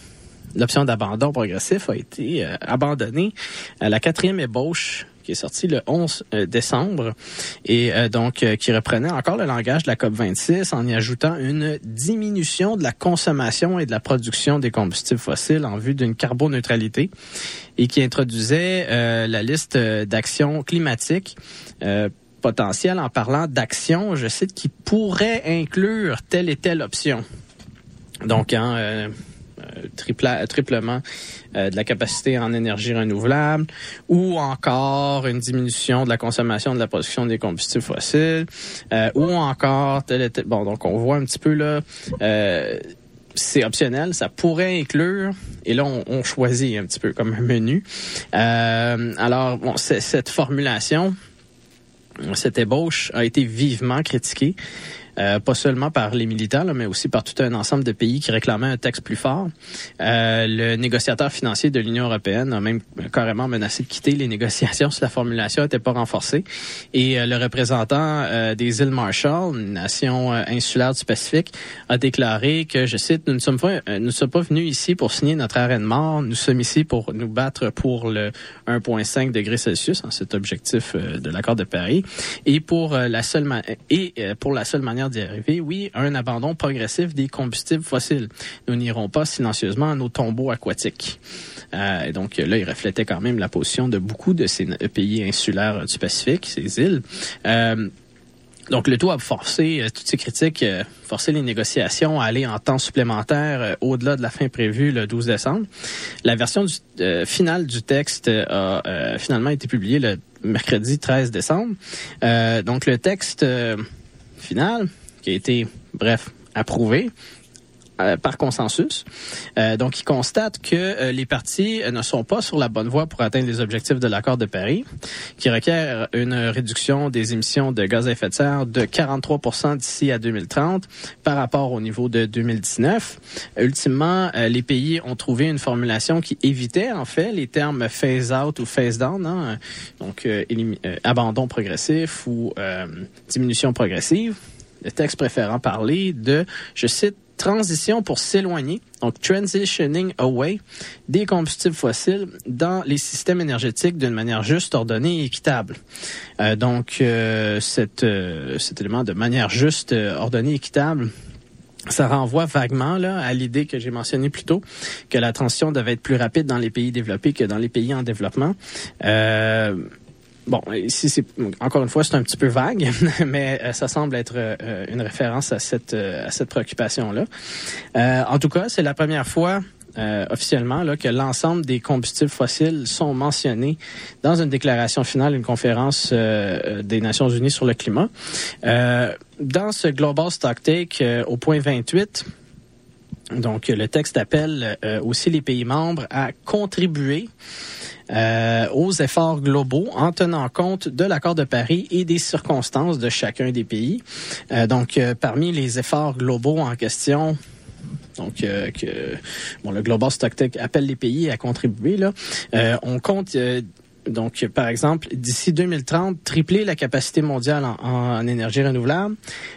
l'option d'abandon progressif a été euh, abandonnée la quatrième ébauche qui est sortie le 11 euh, décembre et euh, donc qui reprenait encore le langage de la COP 26 en y ajoutant une diminution de la consommation et de la production des combustibles fossiles en vue d'une carboneutralité et qui introduisait la liste d'actions climatiques potentielles en parlant d'actions, je cite, qui pourraient inclure telle et telle option. Donc, hein, triplement euh, de la capacité en énergie renouvelable ou encore une diminution de la consommation de la production des combustibles fossiles euh, ou encore bon donc on voit un petit peu là euh, c'est optionnel, ça pourrait inclure, et là on, choisit un petit peu comme un menu. alors bon, cette formulation, cette ébauche a été vivement critiquée. Pas seulement par les militaires, mais aussi par tout un ensemble de pays qui réclamaient un texte plus fort. le négociateur financier de l'Union européenne a même carrément menacé de quitter les négociations si la formulation n'était pas renforcée. Et le représentant des îles Marshall, une nation insulaire du Pacifique, a déclaré que, je cite, nous ne sommes pas, nous ne sommes pas venus ici pour signer notre arrêt de mort, nous sommes ici pour nous battre pour le 1,5 degrés Celsius, hein, cet objectif euh, de l'accord de Paris, et pour euh, la seule et euh, pour la seule manière d'y arriver, oui, un abandon progressif des combustibles fossiles. Nous n'irons pas silencieusement à nos tombeaux aquatiques. et donc là, il reflétait quand même la position de beaucoup de ces pays insulaires du Pacifique, ces îles. Donc, le tout a forcé, toutes ces critiques, forcé les négociations à aller en temps supplémentaire au-delà de la fin prévue le 12 décembre. La version finale du texte a finalement été publiée le mercredi 13 décembre. donc, le texte final, qui a été, bref, approuvé, euh, par consensus. Euh, donc, il constate que euh, les partis ne sont pas sur la bonne voie pour atteindre les objectifs de l'accord de Paris, qui requiert une réduction des émissions de gaz à effet de serre de 43 d'ici à 2030 par rapport au niveau de 2019. Ultimement, les pays ont trouvé une formulation qui évitait en fait les termes phase out ou phase down, hein, donc abandon progressif ou diminution progressive. Le texte préférant parler de, je cite, transition pour s'éloigner, donc transitioning away des combustibles fossiles dans les systèmes énergétiques d'une manière juste, ordonnée et équitable. Euh, donc, euh, cette, euh, cet élément de manière juste, ordonnée, et équitable, ça renvoie vaguement là, à l'idée que j'ai mentionnée plus tôt, que la transition devait être plus rapide dans les pays développés que dans les pays en développement. Euh, Bon, ici, c'est encore une fois, c'est un petit peu vague, <laughs> mais euh, ça semble être euh, une référence à cette euh, à cette préoccupation-là. en tout cas, c'est la première fois officiellement là, que l'ensemble des combustibles fossiles sont mentionnés dans une déclaration finale d'une conférence des Nations Unies sur le climat. dans ce Global Stock Take au point 28, donc le texte appelle aussi les pays membres à contribuer euh, aux efforts globaux en tenant compte de l'accord de Paris et des circonstances de chacun des pays. Euh, donc, euh, parmi les efforts globaux en question, donc que bon, le Global Stocktech appelle les pays à contribuer. Là, on compte donc, par exemple, d'ici 2030, tripler la capacité mondiale en, en, énergie renouvelable,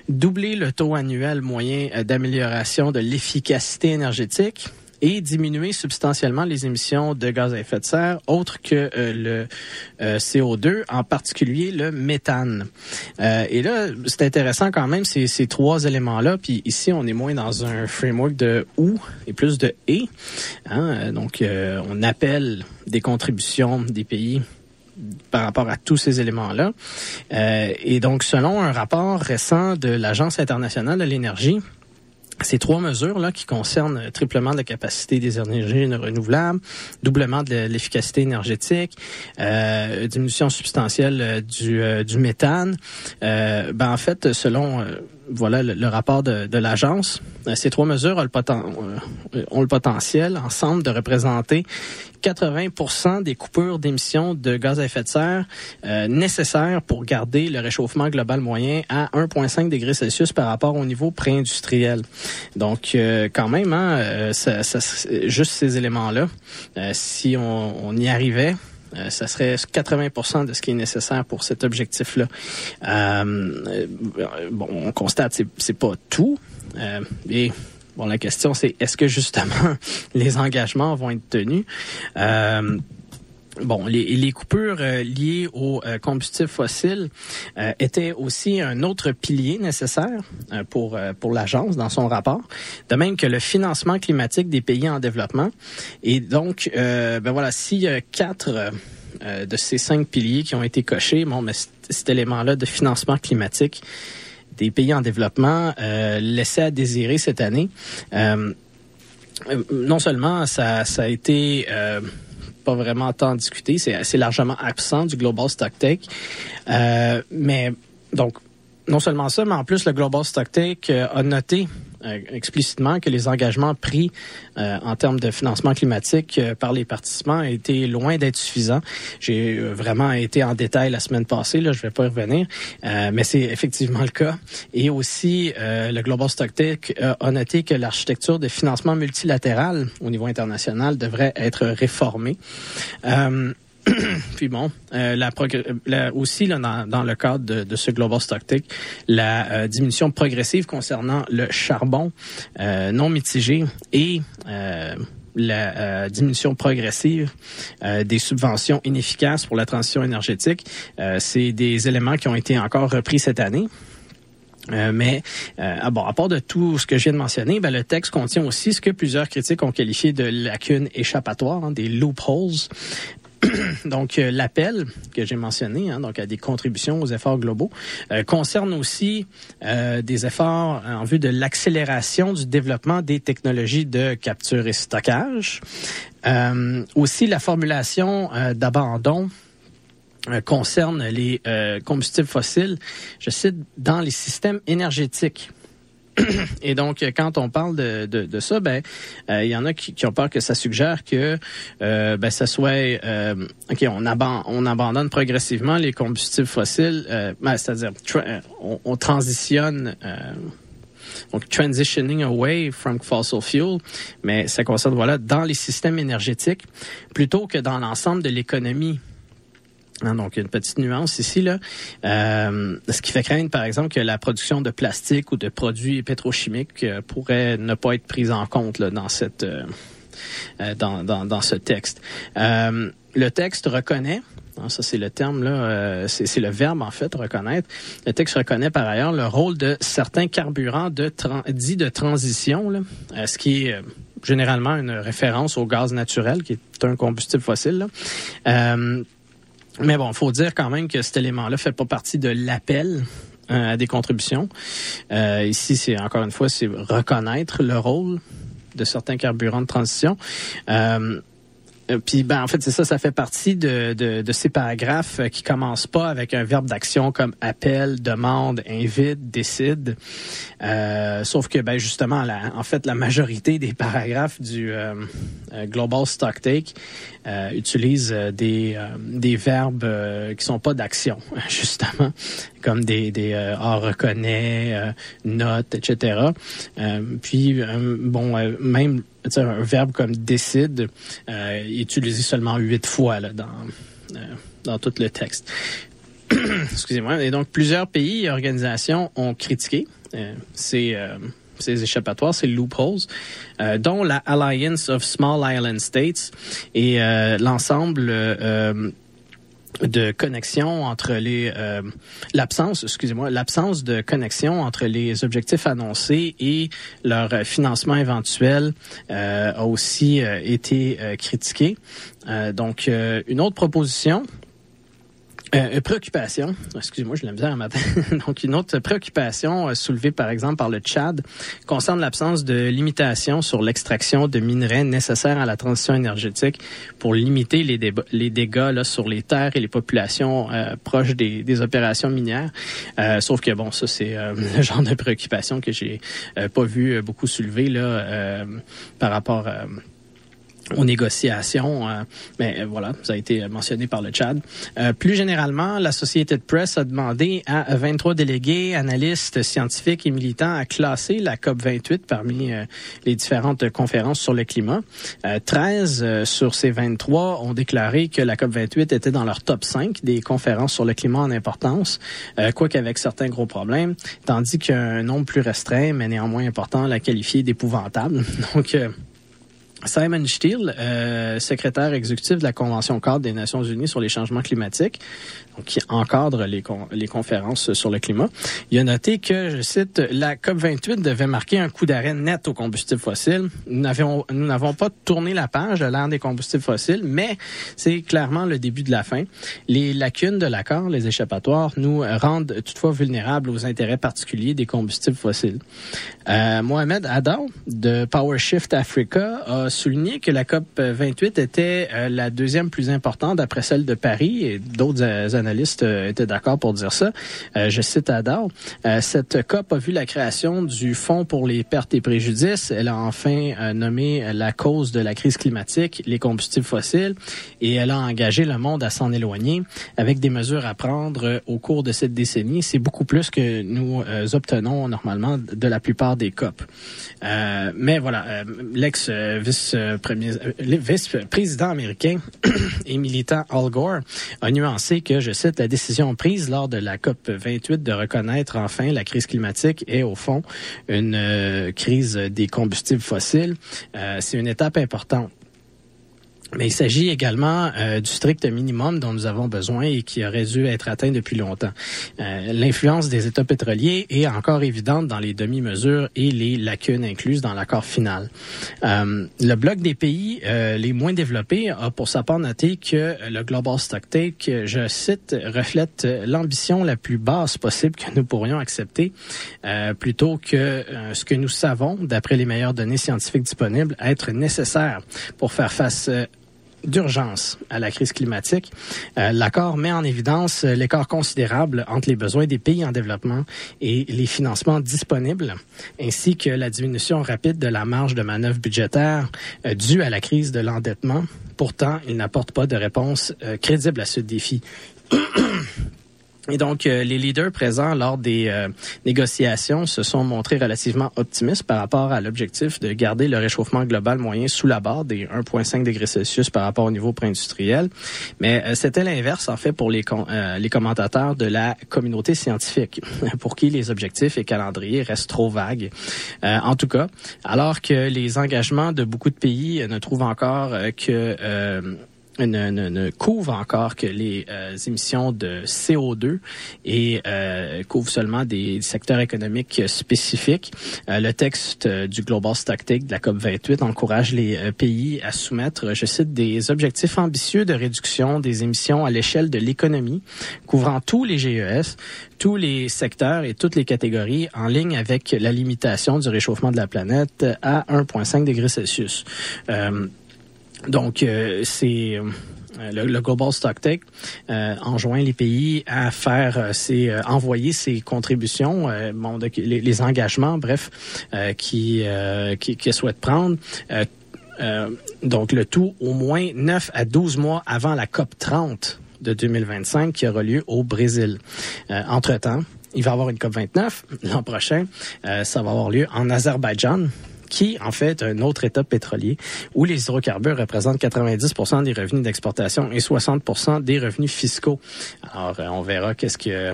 doubler le taux annuel moyen d'amélioration de l'efficacité énergétique, et diminuer substantiellement les émissions de gaz à effet de serre, autres que euh, le euh, CO2, en particulier le méthane. Euh, et là, c'est intéressant quand même ces, ces trois éléments-là. Puis ici, on est moins dans un framework de ou et plus de et. Hein? Donc, on appelle des contributions des pays par rapport à tous ces éléments-là. et donc, selon un rapport récent de l'Agence internationale de l'énergie, ces trois mesures là qui concernent triplement de la capacité des énergies renouvelables, doublement de l'efficacité énergétique, euh, diminution substantielle euh, du, euh, du méthane, euh, ben en fait selon voilà le, rapport de, de l'agence. Euh, ces trois mesures euh, ont le potentiel ensemble de représenter 80 des coupures d'émissions de gaz à effet de serre euh, nécessaires pour garder le réchauffement global moyen à 1,5 degrés Celsius par rapport au niveau pré-industriel. Donc, quand même, hein, ça, ça, juste ces éléments-là, si on, on y arrivait, euh, ça serait 80% de ce qui est nécessaire pour cet objectif-là. Euh, bon, on constate c'est c'est pas tout. Euh, et bon, la question c'est est-ce que justement <laughs> les engagements vont être tenus? Euh, Bon, les, les coupures euh, liées aux euh, combustibles fossiles euh, étaient aussi un autre pilier nécessaire pour pour l'agence dans son rapport, de même que le financement climatique des pays en développement. Et donc, ben voilà, s'il y a quatre de ces cinq piliers qui ont été cochés, bon, mais cet élément-là de financement climatique des pays en développement laissait à désirer cette année. non seulement ça, ça a été pas vraiment tant discuté. C'est assez largement absent du Global Stock. Euh, mais donc, non seulement ça, mais en plus, le Global Stock euh, a noté explicitement que les engagements pris en termes de financement climatique par les participants étaient loin d'être suffisants. J'ai vraiment été en détail la semaine passée, là, je vais pas y revenir, mais c'est effectivement <laughs> le cas. Et aussi, le Global Stocktake a noté que l'architecture de financement multilatéral au niveau international devrait être réformée. <clears throat> Puis bon, euh, la, aussi là, dans, le cadre de, ce Global Stocktake, la euh, diminution progressive concernant le charbon euh, non mitigé et la diminution progressive des subventions inefficaces pour la transition énergétique, c'est des éléments qui ont été encore repris cette année. mais ah bon, à part de tout ce que je viens de mentionner, ben, le texte contient aussi ce que plusieurs critiques ont qualifié de lacunes échappatoires, hein, des loopholes, <clears throat> donc, euh, l'appel que j'ai mentionné, hein, donc à des contributions aux efforts globaux, euh, concerne aussi euh, des efforts en vue de l'accélération du développement des technologies de capture et stockage. aussi, la formulation d'abandon concerne les combustibles fossiles, je cite, dans les systèmes énergétiques. <clears throat> Et donc, quand on parle de, de, de ça, ben, euh, il y en a qui, qui, ont peur que ça suggère que euh, ben, ça soit, euh, ok, on, on abandonne progressivement les combustibles fossiles, euh, ben, c'est-à-dire on, on, transitionne. donc, transitioning away from fossil fuel, mais ça concerne, voilà, dans les systèmes énergétiques plutôt que dans l'ensemble de l'économie. Hein, donc, une petite nuance ici. Là. Euh, ce qui fait craindre, par exemple, que la production de plastique ou de produits pétrochimiques euh, pourrait ne pas être prise en compte là, dans, cette, euh, dans, dans, dans, ce texte. le texte reconnaît hein, ça, c'est le terme, là. c'est le verbe, en fait, reconnaître. Le texte reconnaît par ailleurs le rôle de certains carburants de dits de transition, là, ce qui est généralement une référence au gaz naturel, qui est un combustible fossile. Là. Mais bon, faut dire quand même que cet élément-là fait pas partie de l'appel euh, à des contributions. Euh, ici, c'est encore une fois, c'est reconnaître le rôle de certains carburants de transition. Euh, puis ben en fait c'est ça, ça fait partie de, ces paragraphes euh, qui commencent pas avec un verbe d'action comme appel, demande, invite, décide. Euh, sauf que ben justement, la, en fait, la majorité des paragraphes du euh, Global Stocktake euh, utilisent des, des verbes qui sont pas d'action, <laughs> justement, comme des, des ah, reconnaît, note, etc. puis bon, même un verbe comme décide euh, est utilisé seulement huit fois là, dans, euh, dans tout le texte. <clears throat> Excusez-moi. Et donc, plusieurs pays et organisations ont critiqué euh, ces, euh, ces échappatoires, ces loopholes, euh, dont la Alliance of Small Island States et l'ensemble de connexion entre les euh, l'absence, excusez-moi, l'absence de connexion entre les objectifs annoncés et leur financement éventuel euh, a aussi euh, été critiqué. donc, une autre proposition euh, préoccupation, excusez-moi, je l'ai misère un matin. <laughs> Donc, une autre préoccupation euh, soulevée, par exemple, par le Tchad concerne l'absence de limitation sur l'extraction de minerais nécessaires à la transition énergétique pour limiter les, les dégâts là, sur les terres et les populations euh, proches des, opérations minières. Euh, sauf que, bon, ça, c'est <laughs> le genre de préoccupation que j'ai pas vu beaucoup soulever là, par rapport à aux négociations, euh, mais euh, voilà, ça a été mentionné par le Tchad. Euh, plus généralement, la Société Press a demandé à 23 délégués, analystes, scientifiques et militants à classer la COP 28 parmi les différentes conférences sur le climat. 13 sur ces 23 ont déclaré que la COP 28 était dans leur top 5 des conférences sur le climat en importance, quoique avec certains gros problèmes, tandis qu'un nombre plus restreint, mais néanmoins important, l'a qualifié d'épouvantable. <laughs> Donc Simon Steele, euh, secrétaire exécutif de la Convention cadre des Nations Unies sur les changements climatiques, qui encadre les, les conférences sur le climat, il a noté que, je cite, la COP28 devait marquer un coup d'arrêt net aux combustibles fossiles. Nous n'avons, nous n'avons pas tourné la page de l'ère des combustibles fossiles, mais c'est clairement le début de la fin. Les lacunes de l'accord, les échappatoires, nous rendent toutefois vulnérables aux intérêts particuliers des combustibles fossiles. Euh, Mohamed Adam de PowerShift Africa a souligné que la COP 28 était la deuxième plus importante après celle de Paris et d'autres analystes étaient d'accord pour dire ça. je cite Adar. cette COP a vu la création du Fonds pour les pertes et préjudices. Elle a enfin nommé la cause de la crise climatique, les combustibles fossiles, et elle a engagé le monde à s'en éloigner avec des mesures à prendre au cours de cette décennie. C'est beaucoup plus que nous obtenons normalement de la plupart des COP. Euh, mais voilà, euh, l'ex-vice-président américain <clears throat> et militant Al Gore a nuancé que, je cite, la décision prise lors de la COP 28 de reconnaître enfin la crise climatique est au fond une euh, crise des combustibles fossiles. C'est une étape importante. Mais il s'agit également euh, du strict minimum dont nous avons besoin et qui aurait dû être atteint depuis longtemps. Euh, l'influence des États pétroliers est encore évidente dans les demi-mesures et les lacunes incluses dans l'accord final. Euh, le bloc des pays les moins développés a pour sa part noté que le Global Stocktake, je cite, reflète l'ambition la plus basse possible que nous pourrions accepter, plutôt que ce que nous savons, d'après les meilleures données scientifiques disponibles, être nécessaire pour faire face d'urgence à la crise climatique. Euh, L'accord met en évidence euh, l'écart considérable entre les besoins des pays en développement et les financements disponibles, ainsi que la diminution rapide de la marge de manœuvre budgétaire euh, due à la crise de l'endettement. Pourtant, il n'apporte pas de réponse crédible à ce défi. Et donc, euh, les leaders présents lors des euh, négociations se sont montrés relativement optimistes par rapport à l'objectif de garder le réchauffement global moyen sous la barre des 1,5 degrés Celsius par rapport au niveau pré-industriel. Mais euh, c'était l'inverse, en fait, pour les, les commentateurs de la communauté scientifique, <laughs> pour qui les objectifs et calendriers restent trop vagues. en tout cas, alors que les engagements de beaucoup de pays ne trouvent encore que ne, ne, ne, couvre encore que les euh, émissions de CO2 et euh, couvre seulement des secteurs économiques spécifiques. Euh, le texte du Global Stocktake de la COP 28 encourage les pays à soumettre, je cite, des objectifs ambitieux de réduction des émissions à l'échelle de l'économie, couvrant tous les GES, tous les secteurs et toutes les catégories en ligne avec la limitation du réchauffement de la planète à 1,5 degrés Celsius. Donc, euh, c'est euh, le, Global Stocktake euh, enjoint les pays à faire ces envoyer ces contributions, bon, les, engagements, bref, qui, qui, qui souhaitent prendre. donc, le tout au moins 9 à 12 mois avant la COP 30 de 2025 qui aura lieu au Brésil. Entre-temps, il va y avoir une COP 29 l'an prochain. ça va avoir lieu en Azerbaïdjan qui, en fait, un autre État pétrolier où les hydrocarbures représentent 90% des revenus d'exportation et 60% des revenus fiscaux. Alors, euh, on verra qu'est-ce que euh,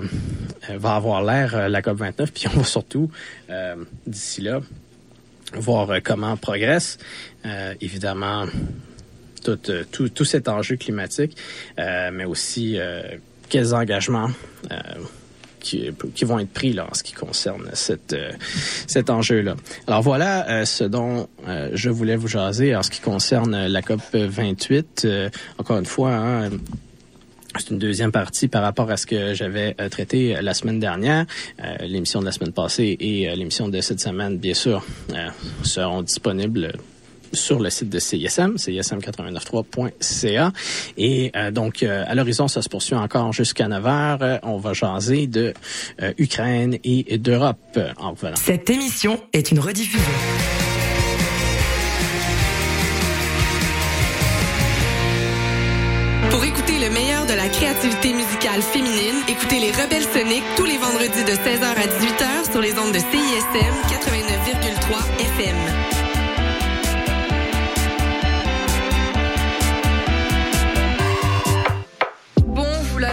va avoir l'air euh, la COP29, puis on va surtout, d'ici là, voir comment progresse. évidemment, tout, tout, cet enjeu climatique, mais aussi quels engagements qui, vont être pris là, en ce qui concerne euh, cet enjeu-là. Alors voilà euh, ce dont euh, je voulais vous jaser en ce qui concerne la COP 28. encore une fois, hein, c'est une deuxième partie par rapport à ce que j'avais traité la semaine dernière. l'émission de la semaine passée et l'émission de cette semaine, bien sûr, seront disponibles sur le site de CISM, cism893.ca. Et euh, donc, euh, à l'horizon, ça se poursuit encore jusqu'à 9 heures. Euh, on va jaser de Ukraine et d'Europe en revenant. Cette émission est une rediffusion. Pour écouter le meilleur de la créativité musicale féminine, écoutez les Rebelles Soniques tous les vendredis de 16h à 18h sur les ondes de CISM 89,3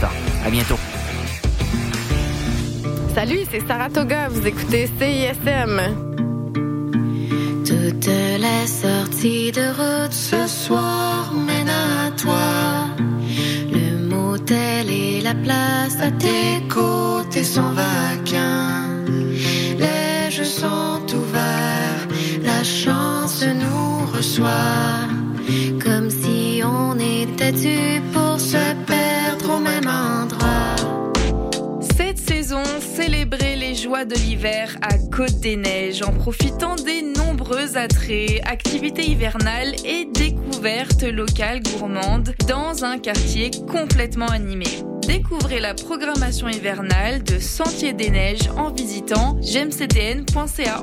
Benstar. À bientôt. Salut, c'est Saratoga. Vous écoutez CISM. Toutes les sorties de route ce soir mènent à toi. Le motel et la place à tes côtés sont vacants. Les jeux sont ouverts, la chance nous reçoit. Comme si on était dû pour se perdre Cette saison, célébrez les joies de l'hiver à Côte des Neiges en profitant des nombreux attraits, activités hivernales et découvertes locales gourmandes dans un quartier complètement animé. Découvrez la programmation hivernale de Sentier des Neiges en visitant gemcdn.ca.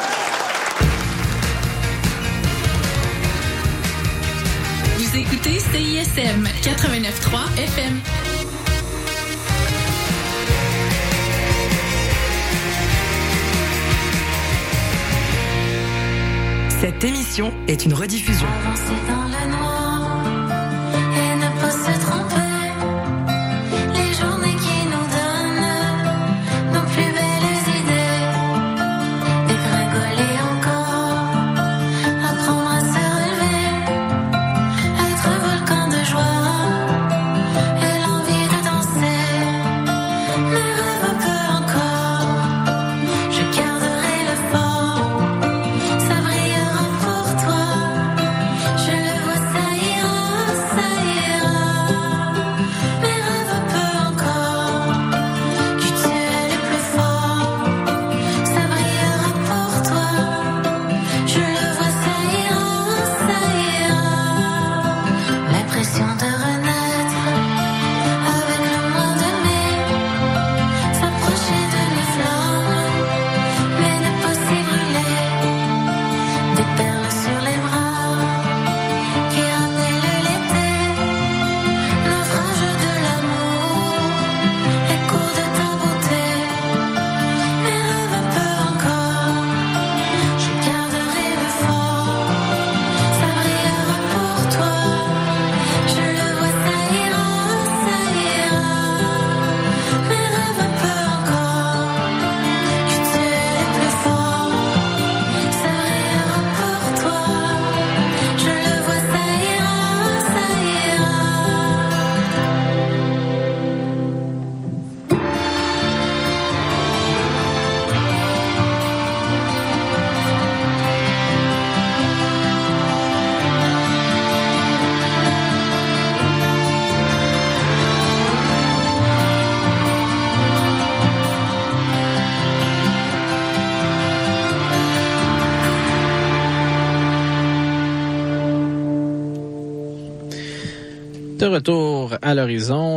Vous écoutez CISM 89.3 FM. Cette émission est une rediffusion. Avancer dans la noix et ne pas se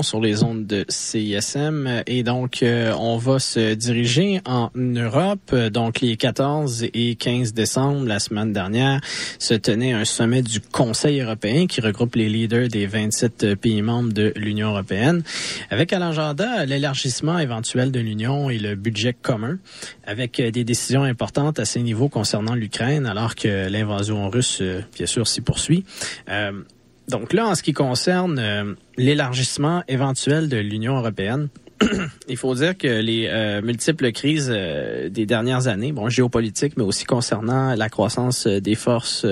sur les ondes de CISM et donc euh, on va se diriger en Europe. Donc les 14 et 15 décembre, la semaine dernière, se tenait un sommet du Conseil européen qui regroupe les leaders des 27 pays membres de l'Union européenne avec à l'agenda l'élargissement éventuel de l'Union et le budget commun avec des décisions importantes à ces niveaux concernant l'Ukraine alors que l'invasion russe, euh, bien sûr, s'y poursuit. Euh, donc là, en ce qui concerne euh, l'élargissement éventuel de l'Union européenne, <clears throat> il faut dire que les euh, multiples crises euh, des dernières années, bon, géopolitiques, mais aussi concernant la croissance euh, des forces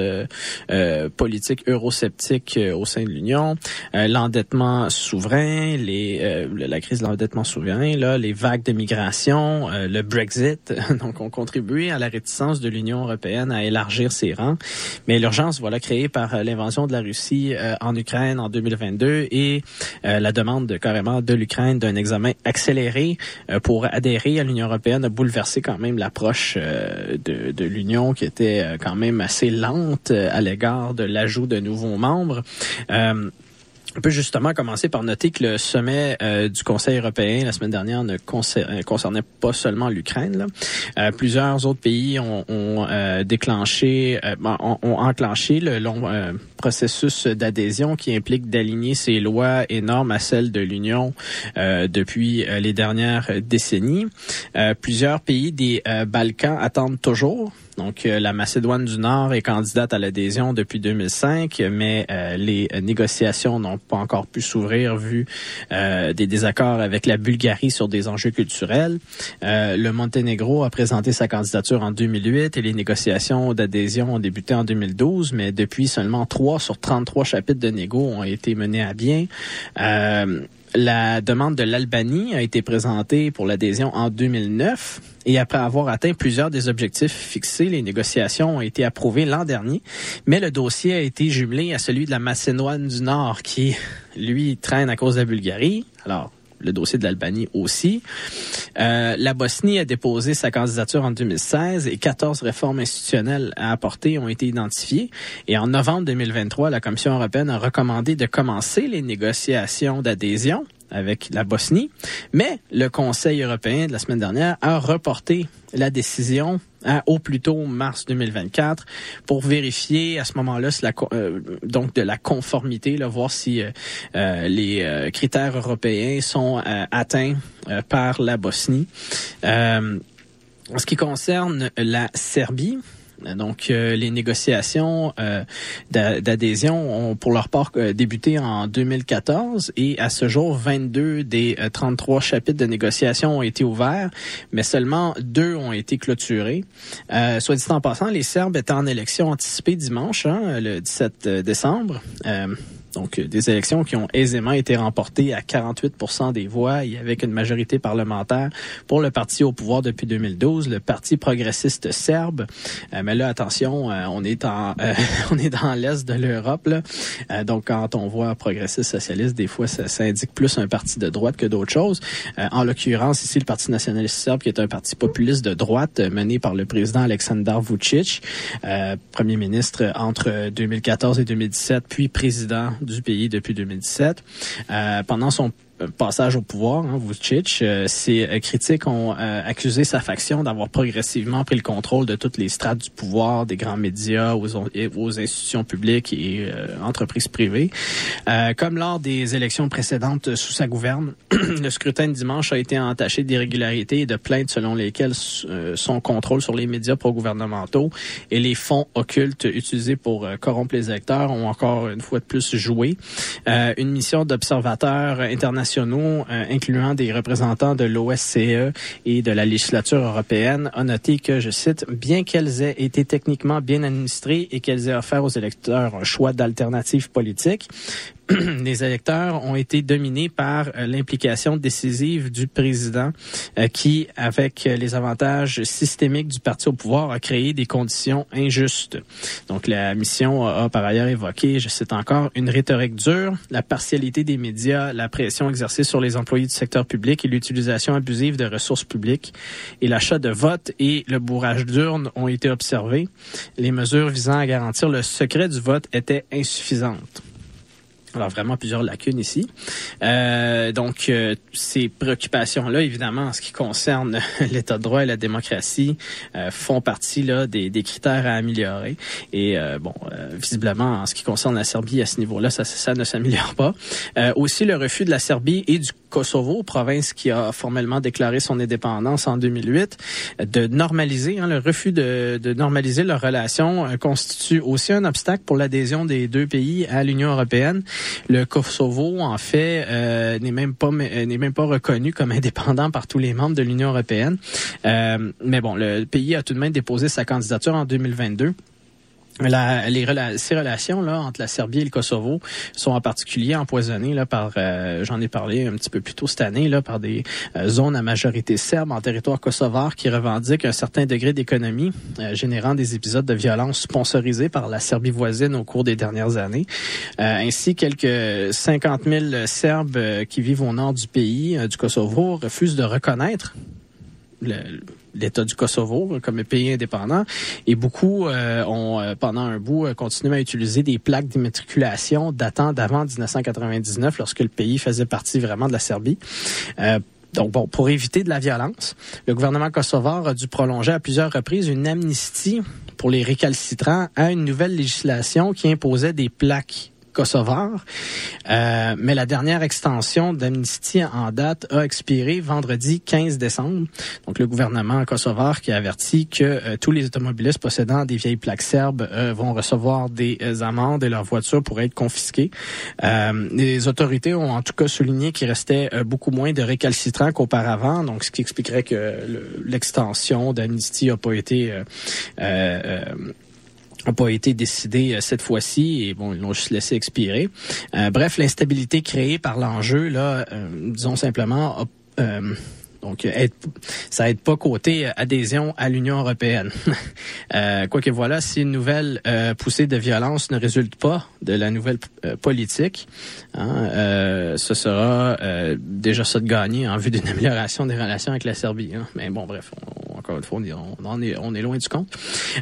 politiques eurosceptiques au sein de l'Union, l'endettement souverain, les, la crise de l'endettement souverain, là, les vagues de migration, le Brexit, <laughs> donc ont contribué à la réticence de l'Union européenne à élargir ses rangs. Mais l'urgence, voilà, créée par l'invasion de la Russie en Ukraine en 2022 et la demande de, carrément de l'Ukraine d'un examen accéléré euh, pour adhérer à l'Union européenne a bouleversé quand même l'approche euh, de, de l'Union qui était euh, quand même assez lente à l'égard de l'ajout de nouveaux membres. On peut justement commencer par noter que le sommet euh, du Conseil européen la semaine dernière ne euh, concernait pas seulement l'Ukraine. Euh, plusieurs autres pays ont, déclenché, ont, ont, enclenché le long processus d'adhésion qui implique d'aligner ces lois et normes à celles de l'Union depuis les dernières décennies. plusieurs pays des Balkans attendent toujours donc, euh, la Macédoine du Nord est candidate à l'adhésion depuis 2005, mais euh, les négociations n'ont pas encore pu s'ouvrir vu euh, des désaccords avec la Bulgarie sur des enjeux culturels. le Monténégro a présenté sa candidature en 2008 et les négociations d'adhésion ont débuté en 2012, mais depuis seulement 3 sur 33 chapitres de négo ont été menés à bien. La demande de l'Albanie a été présentée pour l'adhésion en 2009 et après avoir atteint plusieurs des objectifs fixés, les négociations ont été approuvées l'an dernier, mais le dossier a été jumelé à celui de la Macédoine du Nord qui, lui, traîne à cause de la Bulgarie. Alors, le dossier de l'Albanie aussi. Euh, la Bosnie a déposé sa candidature en 2016 et 14 réformes institutionnelles à apporter ont été identifiées. Et en novembre 2023, la Commission européenne a recommandé de commencer les négociations d'adhésion avec la Bosnie. Mais le Conseil européen de la semaine dernière a reporté la décision à, au plus tôt mars 2024 pour vérifier à ce moment-là euh, donc de la conformité, là, voir si euh, euh, les critères européens sont atteints par la Bosnie. en ce qui concerne la Serbie, donc, euh, les négociations euh, d'adhésion ont pour leur part euh, débuté en 2014 et à ce jour, 22 des 33 chapitres de négociation ont été ouverts, mais seulement deux ont été clôturés. soit dit en passant, les Serbes étaient en élection anticipée dimanche, hein, le 17 décembre. Donc, euh, des élections qui ont aisément été remportées à 48 des voix et avec une majorité parlementaire pour le parti au pouvoir depuis 2012, le Parti progressiste serbe. Euh, mais là, attention, euh, on est en, <laughs> on est dans l'est de l'Europe. donc, quand on voit progressiste socialiste, des fois, ça, ça, indique plus un parti de droite que d'autres choses. en l'occurrence, ici, le Parti nationaliste serbe, qui est un parti populiste de droite mené par le président Aleksandar Vučić, premier ministre entre 2014 et 2017, puis président du pays depuis 2017. Euh, pendant son passage au pouvoir, hein, Vucic, euh, ses euh, critiques ont euh, accusé sa faction d'avoir progressivement pris le contrôle de toutes les strates du pouvoir, des grands médias, aux, aux institutions publiques et entreprises privées. comme lors des élections précédentes sous sa gouverne, <clears throat> le scrutin de dimanche a été entaché d'irrégularités et de plaintes selon lesquelles son contrôle sur les médias pro-gouvernementaux et les fonds occultes utilisés pour corrompre les électeurs ont encore une fois de plus joué. une mission d'observateurs euh, incluant des représentants de l'OSCE et de la législature européenne, a noté que, je cite, bien qu'elles aient été techniquement bien administrées et qu'elles aient offert aux électeurs un choix d'alternatives politiques, <clears throat> les électeurs ont été dominés par euh, l'implication décisive du président euh, qui, avec les avantages systémiques du parti au pouvoir, a créé des conditions injustes. Donc la mission a, par ailleurs évoqué, je cite encore, une rhétorique dure, la partialité des médias, la pression exercée sur les employés du secteur public et l'utilisation abusive de ressources publiques et l'achat de votes et le bourrage d'urnes ont été observés. Les mesures visant à garantir le secret du vote étaient insuffisantes. Alors vraiment plusieurs lacunes ici. Euh, donc euh, ces préoccupations-là, évidemment, en ce qui concerne <laughs> l'État de droit et la démocratie, euh, font partie là des, des, critères à améliorer. Et euh, bon, euh, visiblement, en ce qui concerne la Serbie à ce niveau-là, ça, ça ne s'améliore pas. aussi le refus de la Serbie et du Kosovo, province qui a formellement déclaré son indépendance en 2008, de normaliser, hein, le refus de, de normaliser leurs relations constitue aussi un obstacle pour l'adhésion des deux pays à l'Union européenne. Le Kosovo, en fait, euh, n'est même pas n'est même pas reconnu comme <laughs> indépendant par tous les membres de l'Union européenne. Euh, mais bon, le pays a tout de même déposé sa candidature en 2022. La, les ces relations là entre la Serbie et le Kosovo sont en particulier empoisonnées là par, euh, j'en ai parlé un petit peu plus tôt cette année là par des euh, zones à majorité serbe en territoire kosovar qui revendiquent un certain degré d'économie, euh, générant des épisodes de violence sponsorisés par la Serbie voisine au cours des dernières années. ainsi, quelques 50 000 Serbes qui vivent au nord du pays, du Kosovo, refusent de reconnaître le, l'État du Kosovo comme pays indépendant. Et beaucoup euh, ont, euh, pendant un bout, euh, continué à utiliser des plaques d'immatriculation datant d'avant 1999, lorsque le pays faisait partie vraiment de la Serbie. donc bon, pour éviter de la violence, le gouvernement kosovar a dû prolonger à plusieurs reprises une amnistie pour les récalcitrants à une nouvelle législation qui imposait des plaques kosovar. Euh, mais la dernière extension d'amnistie en date a expiré vendredi 15 décembre. Donc le gouvernement kosovar qui a averti que euh, tous les automobilistes possédant des vieilles plaques serbes euh, vont recevoir des amendes et leurs voitures pourraient être confisquées. les autorités ont en tout cas souligné qu'il restait beaucoup moins de récalcitrants qu'auparavant, donc ce qui expliquerait que l'extension d'amnistie n'a pas été n'a pas été décidé euh, cette fois-ci et bon ils l'ont juste laissé expirer. Euh, bref, l'instabilité créée par l'enjeu là, euh, disons simplement, donc, ça aide pas côté adhésion à l'Union européenne. <laughs> euh, Quoique voilà, si une nouvelle poussée de violence ne résulte pas de la nouvelle politique, hein, ce sera déjà ça de gagner en vue d'une <laughs> amélioration des relations avec la Serbie. Hein. Mais bon, bref, encore une fois, on, est, on est loin du compte.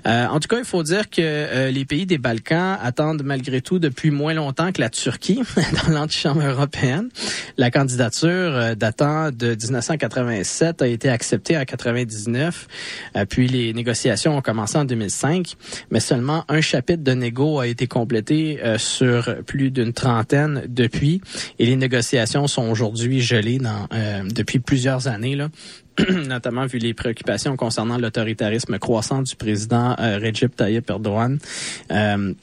Euh, en tout cas, il faut dire que euh, les pays des Balkans attendent malgré tout depuis moins longtemps que la Turquie <laughs> dans l'antichambre européenne. La candidature euh, datant de 1987 a été acceptée en 99, puis les négociations ont commencé en 2005, mais seulement un chapitre de négo a été complété sur plus d'une trentaine depuis, et les négociations sont aujourd'hui gelées dans, depuis plusieurs années. Là. <clears throat> notamment vu les préoccupations concernant l'autoritarisme croissant du président euh, Recep Tayyip Erdogan. Euh,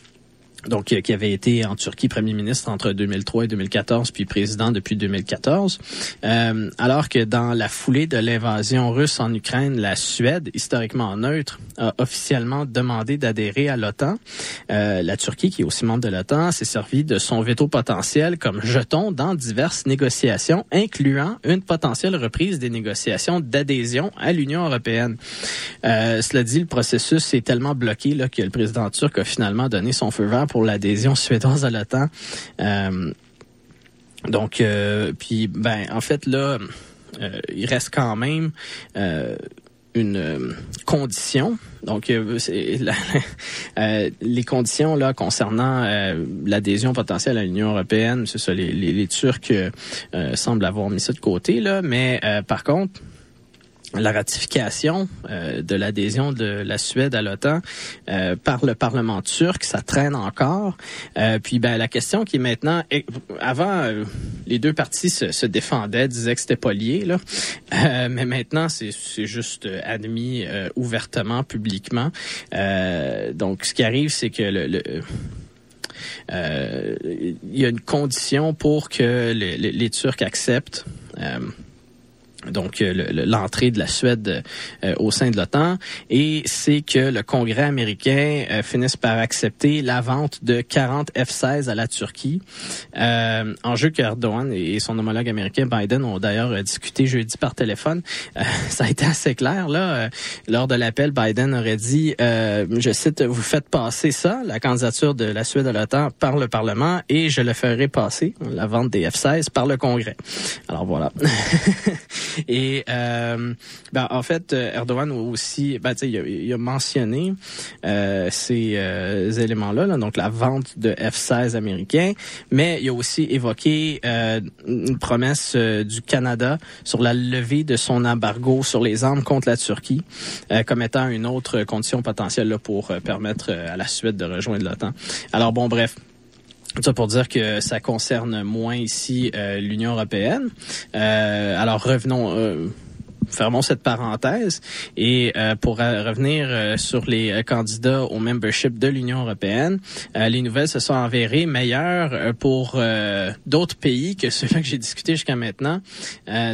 donc euh, qui avait été en Turquie premier ministre entre 2003 et 2014, puis président depuis 2014. Euh, alors que dans la foulée de l'invasion russe en Ukraine, la Suède, historiquement neutre, a officiellement demandé d'adhérer à l'OTAN. Euh, la Turquie, qui est aussi membre de l'OTAN, s'est servi de son veto potentiel comme jeton dans diverses négociations, incluant une potentielle reprise des négociations d'adhésion à l'Union européenne. Euh, cela dit, le processus est tellement bloqué là, que le président turc a finalement donné son feu vert pour l'adhésion suédoise à l'OTAN. Euh, donc, euh, puis, ben, en fait, là, euh, il reste quand même une condition. Donc, <laughs> les conditions là concernant l'adhésion potentielle à l'Union européenne, c'est ça. Les, les, les Turcs semblent avoir mis ça de côté là, mais par contre, la ratification euh, de l'adhésion de la Suède à l'OTAN euh, par le Parlement turc, ça traîne encore. Euh, puis ben la question qui est maintenant, avant les deux parties se, défendaient, disaient que c'était pas lié là, mais maintenant c'est juste admis ouvertement, publiquement. donc ce qui arrive, c'est que le, le il y a une condition pour que les, les Turcs acceptent donc euh, l'entrée de la Suède euh, au sein de l'OTAN, et c'est que le Congrès américain euh, finisse par accepter la vente de 40 F-16 à la Turquie. Euh, enjeu qu'Erdogan et son homologue américain Biden ont d'ailleurs discuté jeudi par téléphone. <laughs> ça a été assez clair là. lors de l'appel, Biden aurait dit, je cite, vous faites passer ça, la candidature de la Suède à l'OTAN par le Parlement, et je le ferai passer, la vente des F-16, par le Congrès. Alors voilà. <laughs> Et euh, ben, en fait, Erdogan aussi, ben, il, a, il a mentionné euh, ces euh, éléments-là, là, donc la vente de F-16 américains, mais il a aussi évoqué euh, une promesse euh, du Canada sur la levée de son embargo sur les armes contre la Turquie euh, comme étant une autre condition potentielle là, pour permettre à la Suède de rejoindre l'OTAN. Alors bon, bref. Ça pour dire que ça concerne moins ici euh, l'Union européenne. Euh, alors revenons. Euh, fermons cette parenthèse et euh, pour euh, revenir euh, sur les candidats au membership de l'Union européenne, les nouvelles se sont avérées meilleures pour d'autres pays que ceux-là que j'ai discuté jusqu'à maintenant.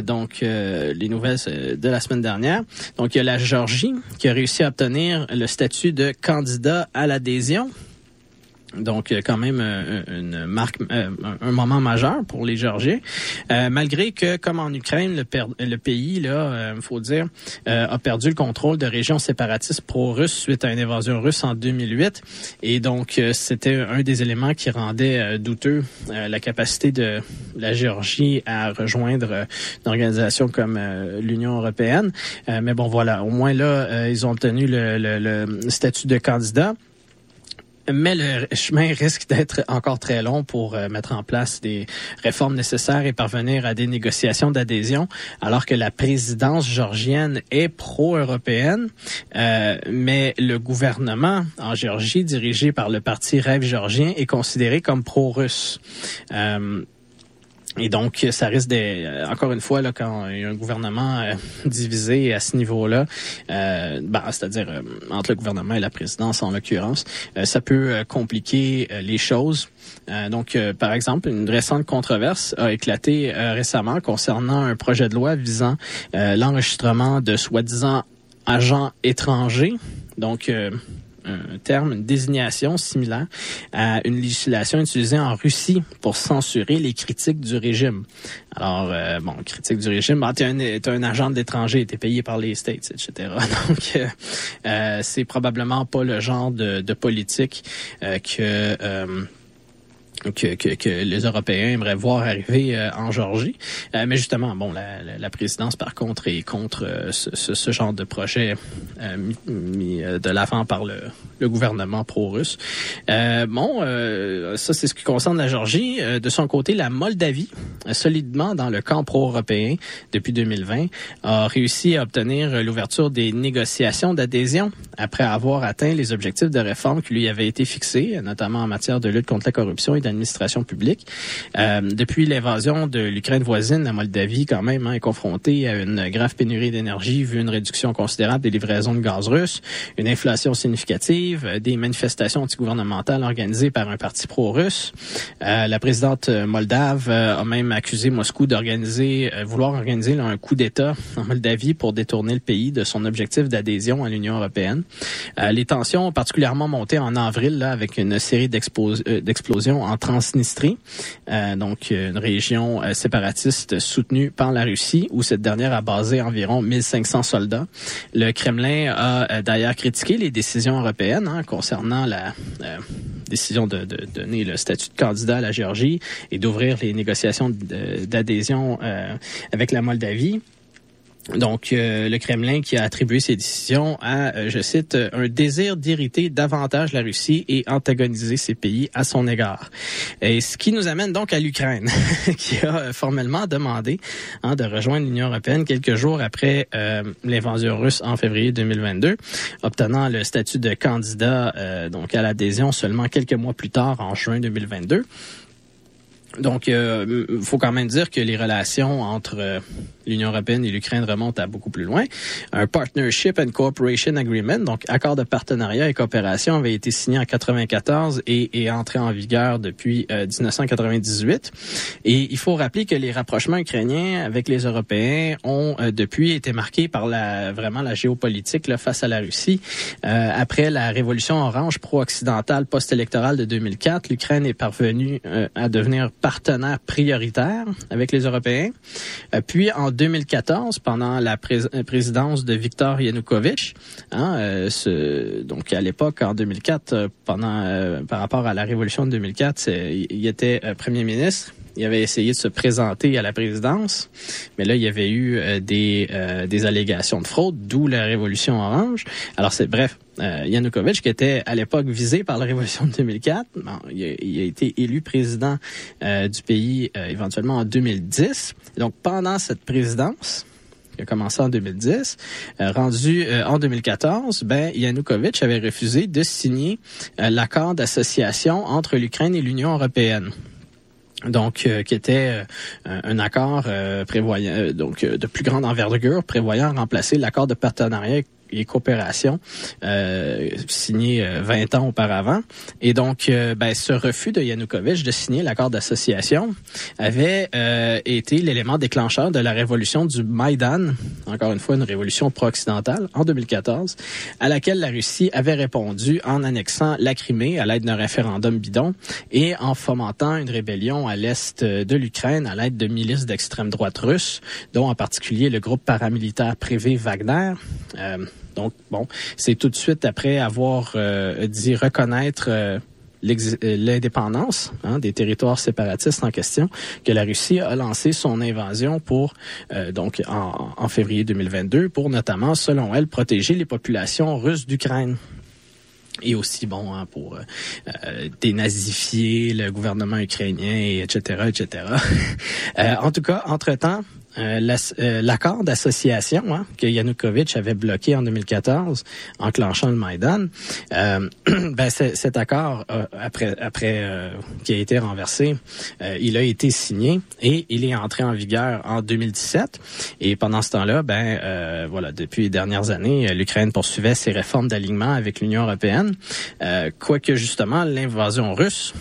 Donc les nouvelles de la semaine dernière. Donc il y a la Géorgie qui a réussi à obtenir le statut de candidat à l'adhésion donc, euh, quand même euh, une marque, euh, un moment majeur pour les Géorgiens, malgré que, comme en Ukraine, le, pays, là, il faut dire, a perdu le contrôle de régions séparatistes pro-russes suite à une invasion russe en 2008. Et donc, c'était un des éléments qui rendait douteux la capacité de la Géorgie à rejoindre une organisation comme l'Union européenne. mais bon, voilà, au moins là, ils ont obtenu le statut de candidat mais le chemin risque d'être encore très long pour euh, mettre en place des réformes nécessaires et parvenir à des négociations d'adhésion, alors que la présidence georgienne est pro-européenne, euh, mais le gouvernement en Géorgie, dirigé par le parti Rêve georgien, est considéré comme pro-russe. Euh, et donc, ça risque de, euh, encore une fois, là, quand il y a un gouvernement euh, <laughs> divisé à ce niveau-là, euh, ben, c'est-à-dire euh, entre le gouvernement et la présidence en l'occurrence, ça peut compliquer les choses. donc, par exemple, une récente controverse a éclaté récemment concernant un projet de loi visant l'enregistrement de soi-disant agents étrangers. Donc, un terme, une désignation similaire à une législation utilisée en Russie pour censurer les critiques du régime. Alors, euh, bon, critique du régime, ah, tu es, un agent d'étranger, tu es payé par les States, etc. <laughs> Donc, euh, euh, c'est probablement pas le genre de, de politique euh, que que, que, que, les Européens aimeraient voir arriver euh, en Georgie. Euh, mais justement, bon, la, la, la, présidence, par contre, est contre euh, ce, ce, genre de projet euh, mis, mis de l'avant par le, le gouvernement pro-russe. bon, ça, c'est ce qui concerne la Georgie. de son côté, la Moldavie, solidement dans le camp pro-européen depuis 2020, a réussi à obtenir l'ouverture des négociations d'adhésion après avoir atteint les objectifs de réforme qui lui avaient été fixés, notamment en matière de lutte contre la corruption et d'administration publique. Euh, depuis l'invasion de l'Ukraine voisine, la Moldavie, quand même, hein, est confrontée à une grave pénurie d'énergie, vu une réduction considérable des livraisons de gaz russe, une inflation significative, des manifestations antigouvernementales organisées par un parti pro-russe. Euh, la présidente moldave euh, a même accusé Moscou d'organiser, euh, vouloir organiser là, un coup d'État <laughs> en Moldavie pour détourner le pays de son objectif d'adhésion à l'Union européenne. Euh, les tensions ont particulièrement monté en avril là, avec une série d'explosions en Transnistrie, euh, donc une région euh, séparatiste soutenue par la Russie, où cette dernière a basé environ 1500 soldats. Le Kremlin a euh, d'ailleurs critiqué les décisions européennes hein, concernant la euh, décision de, de, donner le statut de candidat à la Géorgie et d'ouvrir les négociations d'adhésion euh, avec la Moldavie. Donc, euh, le Kremlin qui a attribué ces décisions à, euh, je cite, un désir d'irriter davantage la Russie et antagoniser ces pays à son égard. Et ce qui nous amène donc à l'Ukraine, <laughs> qui a formellement demandé hein, de rejoindre l'Union européenne quelques jours après euh, l'invasion russe en février 2022, obtenant le statut de candidat donc à l'adhésion seulement quelques mois plus tard, en juin 2022. Donc, il euh, faut quand même dire que les relations entre euh, l'Union européenne et l'Ukraine remontent à beaucoup plus loin. Un Partnership and Cooperation Agreement, donc accord de partenariat et coopération, avait été signé en 94 et est entré en vigueur depuis euh, 1998. Et il faut rappeler que les rapprochements ukrainiens avec les Européens ont euh, depuis été marqués par la vraiment la géopolitique là, face à la Russie. Euh, après la révolution orange pro-occidentale post-électorale de 2004, l'Ukraine est parvenue à devenir partenaire prioritaire avec les Européens. Euh, puis en 2014, pendant la pré présidence de Viktor Yanukovych, hein, euh, ce, donc à l'époque en 2004, euh, pendant par rapport à la révolution de 2004, il était premier ministre il avait essayé de se présenter à la présidence, mais là, il y avait eu des, des allégations de fraude, d'où la révolution orange. Alors, c'est bref, euh, Yanukovych, qui était à l'époque visé par la révolution de 2004. il, a, été élu président euh, du pays euh, éventuellement en 2010. donc, pendant cette présidence, qui a commencé en 2010, rendu en 2014, ben Yanukovych avait refusé de signer l'accord d'association entre l'Ukraine et l'Union européenne donc qui était un accord prévoyant donc de plus grande envergure prévoyant remplacer l'accord de partenariat et coopération euh, signé 20 euh, ans auparavant. Et donc, euh, ben, ce refus de Yanukovych de signer l'accord d'association avait euh, été l'élément déclencheur de la révolution du Maïdan, encore une fois une révolution pro-occidentale, en 2014, à laquelle la Russie avait répondu en annexant la Crimée à l'aide d'un référendum bidon et en fomentant une rébellion à l'est de l'Ukraine à l'aide de milices d'extrême droite russes, dont en particulier le groupe paramilitaire privé Wagner. Euh, donc, bon, c'est tout de suite après avoir euh, dit reconnaître euh, euh, l'indépendance hein, des territoires séparatistes en question que la Russie a lancé son invasion pour donc en, février 2022 pour notamment selon elle protéger les populations russes d'Ukraine. Et aussi bon hein, pour dénazifier le gouvernement ukrainien etc etc <laughs> en tout cas entre temps euh, euh, l'accord d'association hein, que Yanukovych avait bloqué en 2014, enclenchant le Maïdan, euh, <clears throat> ben cet accord après après qui a été renversé, il a été signé et il est entré en vigueur en 2017. Et pendant ce temps-là, ben voilà, depuis les dernières années, l'Ukraine poursuivait ses réformes d'alignement avec l'Union européenne, quoique justement l'invasion russe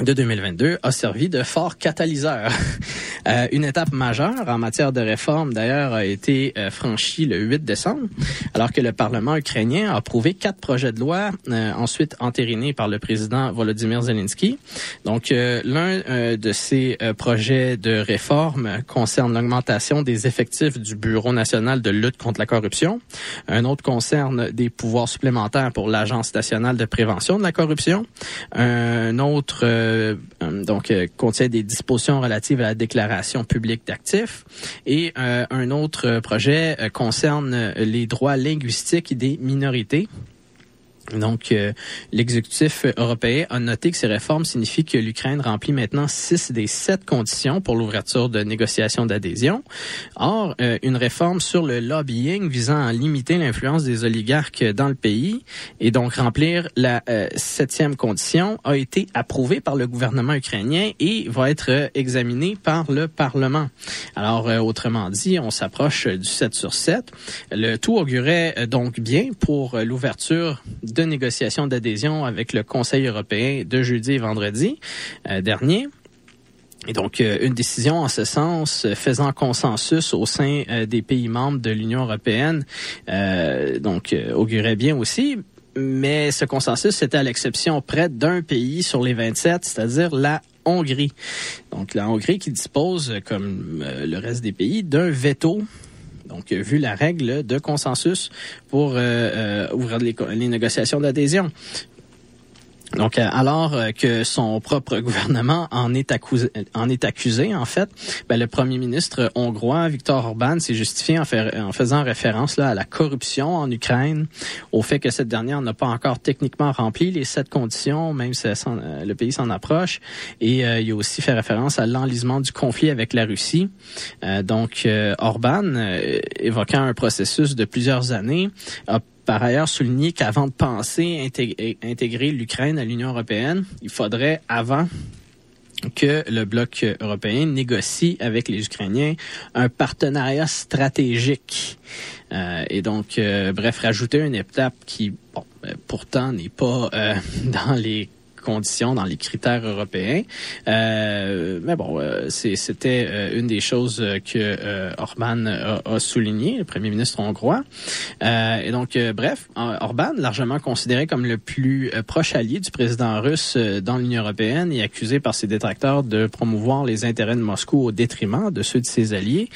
de 2022 a servi de fort catalyseur. <laughs> euh, une étape majeure en matière de réforme, d'ailleurs, a été euh, franchie le 8 décembre, alors que le Parlement ukrainien a approuvé quatre projets de loi, euh, ensuite entérinés par le président Volodymyr Zelensky. Donc, euh, l'un de ces projets de réforme concerne l'augmentation des effectifs du Bureau national de lutte contre la corruption. Un autre concerne des pouvoirs supplémentaires pour l'Agence nationale de prévention de la corruption. Un autre euh, donc euh, contient des dispositions relatives à la déclaration publique d'actifs et euh, un autre projet concerne les droits linguistiques des minorités. Donc, euh, l'exécutif européen a noté que ces réformes signifient que l'Ukraine remplit maintenant six des sept conditions pour l'ouverture de négociations d'adhésion. Or, euh, une réforme sur le lobbying visant à limiter l'influence des oligarques dans le pays et donc remplir la euh, septième condition a été approuvée par le gouvernement ukrainien et va être examinée par le Parlement. Alors, autrement dit, on s'approche du 7 sur 7. Le tout augurait donc bien pour l'ouverture négociations d'adhésion avec le Conseil européen de jeudi et vendredi euh, dernier. Et donc, euh, une décision en ce sens, euh, faisant consensus au sein des pays membres de l'Union européenne, donc augurait bien aussi. Mais ce consensus, c'était à l'exception près d'un pays sur les 27, c'est-à-dire la Hongrie. Donc, la Hongrie qui dispose, comme le reste des pays, d'un veto donc, vu la règle de consensus pour euh, euh, ouvrir les, les négociations d'adhésion. Donc, euh, alors que son propre <laughs> gouvernement en est accusé, en, est accusé, en fait, ben, le premier ministre hongrois, Viktor Orban, s'est justifié en, faisant référence là, à la corruption en Ukraine, au fait que cette dernière n'a pas encore techniquement rempli les sept conditions, même si euh, le pays s'en approche. Et euh, il a aussi fait référence à l'enlisement du conflit avec la Russie. donc, Orban, évoquant un processus de plusieurs années, a par ailleurs souligné qu'avant de penser intégrer, l'Ukraine à l'Union européenne, il faudrait avant que le bloc européen négocie avec les Ukrainiens un partenariat stratégique. Euh, et donc, euh, bref, rajouter une étape qui, euh, pourtant n'est pas <laughs> dans les dans les critères européens. Euh, mais bon, euh, c'était euh, une des choses que Orban a, a, souligné, le premier ministre hongrois. et donc, bref, Orban, largement considéré comme le plus proche allié du président russe dans l'Union européenne et accusé par ses détracteurs de promouvoir les intérêts de Moscou au détriment de ceux de ses alliés,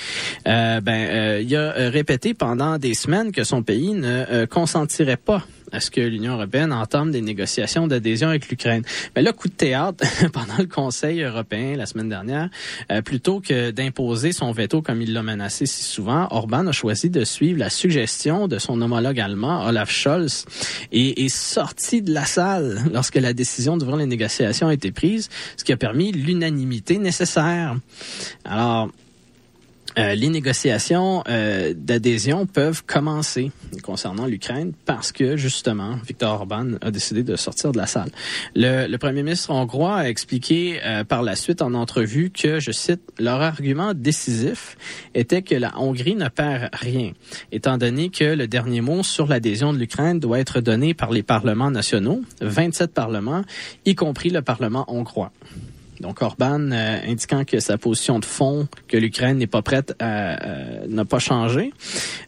ben, il a répété pendant des semaines que son pays ne consentirait pas à ce que l'Union européenne entame des négociations d'adhésion avec l'Ukraine. Mais là, coup de théâtre, <laughs> pendant le Conseil européen la semaine dernière, euh, plutôt que d'imposer son veto comme il l'a menacé si souvent, Orban a choisi de suivre la suggestion de son homologue allemand, Olaf Scholz, et est sorti de la salle <laughs> lorsque la décision d'ouvrir les négociations a été prise, ce qui a permis l'unanimité nécessaire. Alors, euh, les négociations euh, d'adhésion peuvent commencer concernant l'Ukraine parce que justement Viktor Orban a décidé de sortir de la salle. Le, premier ministre hongrois a expliqué euh, par la suite en entrevue que, je cite, leur argument décisif était que la Hongrie ne perd rien, étant donné que le dernier mot sur l'adhésion de l'Ukraine doit être donné par les parlements nationaux, 27 parlements, y compris le Parlement hongrois. Donc Orban euh, indiquant que sa position de fond, que l'Ukraine n'est pas prête à, euh, n'a pas changé,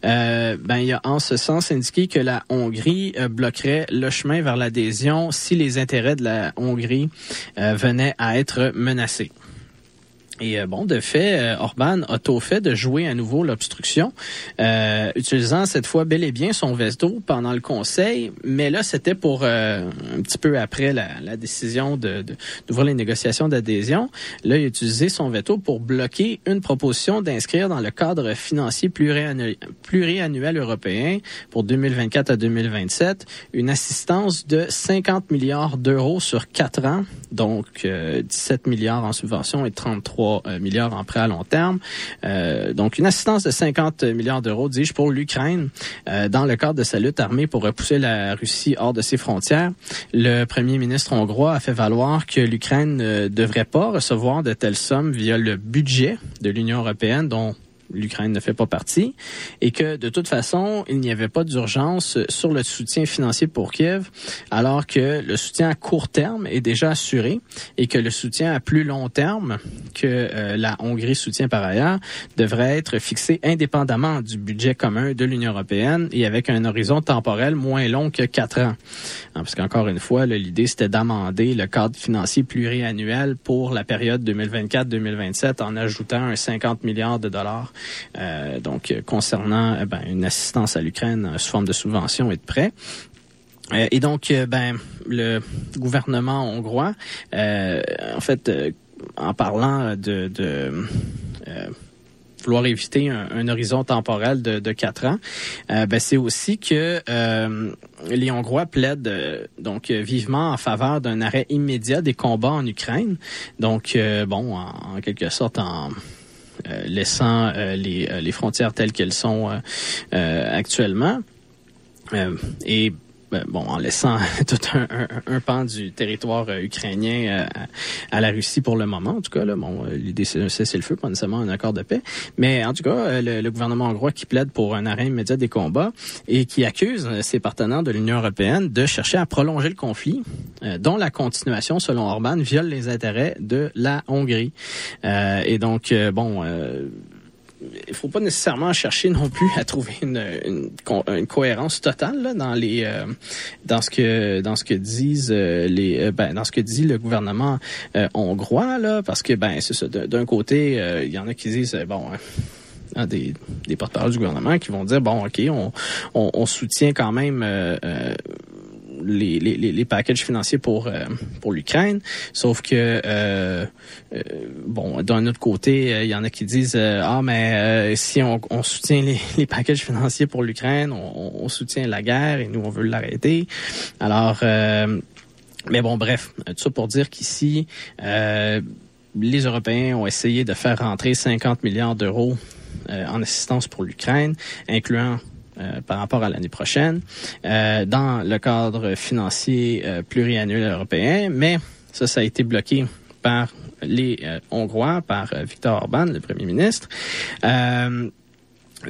euh, ben il a en ce sens indiqué que la Hongrie euh, bloquerait le chemin vers l'adhésion si les intérêts de la Hongrie venaient à être menacés. Et euh, bon, de fait, euh, Orban a tôt fait de jouer à nouveau l'obstruction, euh, utilisant cette fois bel et bien son veto pendant le Conseil, mais là, c'était pour un petit peu après la, décision de, d'ouvrir les négociations d'adhésion. Là, il a utilisé son veto pour bloquer une proposition d'inscrire dans le cadre financier pluriannuel, pluriannuel européen pour 2024 à 2027 une assistance de 50 milliards d'euros sur quatre ans, donc 17 milliards en subventions et 33 euh, milliards en prêt à long terme. Euh, donc, une assistance de 50 milliards d'euros, dis-je, pour l'Ukraine euh, dans le cadre de sa lutte armée pour repousser la Russie hors de ses frontières. Le premier ministre hongrois a fait valoir que l'Ukraine ne devrait pas recevoir de telles sommes via le budget de l'Union européenne, dont l'Ukraine ne fait pas partie, et que de toute façon, il n'y avait pas d'urgence sur le soutien financier pour Kiev, alors que le soutien à court terme est déjà assuré et que le soutien à plus long terme, que euh, la Hongrie soutient par ailleurs, devrait être fixé indépendamment du budget commun de l'Union européenne et avec un horizon temporel moins long que quatre ans. Hein, parce qu'encore une fois, l'idée c'était d'amender le cadre financier pluriannuel pour la période 2024-2027 en ajoutant un 50 milliards de dollars euh, donc, euh, concernant euh, ben, une assistance à l'Ukraine sous forme de subvention et de prêts. et donc, ben, le gouvernement hongrois, en fait, en parlant de, vouloir éviter un, horizon temporel de, quatre ans, ben, c'est aussi que les Hongrois plaident donc vivement en faveur d'un arrêt immédiat des combats en Ukraine. Donc, bon, en quelque sorte, en euh, laissant euh, les, euh, les, frontières telles qu'elles sont actuellement. Bon, en laissant <laughs> tout un, un, pan du territoire euh, ukrainien euh, à, la Russie pour le moment. En tout cas, là, bon, euh, l'idée c'est cesser le feu, pas nécessairement un accord de paix. Mais en tout cas, le, gouvernement hongrois qui plaide pour un arrêt immédiat des combats et qui accuse ses partenaires de l'Union européenne de chercher à prolonger le conflit, dont la continuation, selon Orban, viole les intérêts de la Hongrie. et donc, bon il faut pas nécessairement chercher non plus à trouver une, cohérence totale dans les euh, dans ce que dans ce que disent euh, les euh, ben, dans ce que dit le gouvernement hongrois là parce que ben c'est ça d'un côté il y en a qui disent bon hein, des, des porte-parole du gouvernement qui vont dire bon ok on soutient quand même les, les, les, packages financiers pour euh, pour l'Ukraine. Sauf que euh, euh, bon, d'un autre côté, il y en a qui disent ah mais si on, soutient les, <laughs> les packages financiers pour l'Ukraine, on, on, soutient la guerre et nous on veut l'arrêter. Alors mais bon, bref, tout ça pour dire qu'ici, les Européens ont essayé de faire rentrer 50 milliards d'euros en assistance pour l'Ukraine, incluant euh, par rapport à l'année prochaine euh, dans le cadre financier euh, pluriannuel européen, mais ça, ça a été bloqué par les Hongrois, par Viktor Orban, le premier ministre.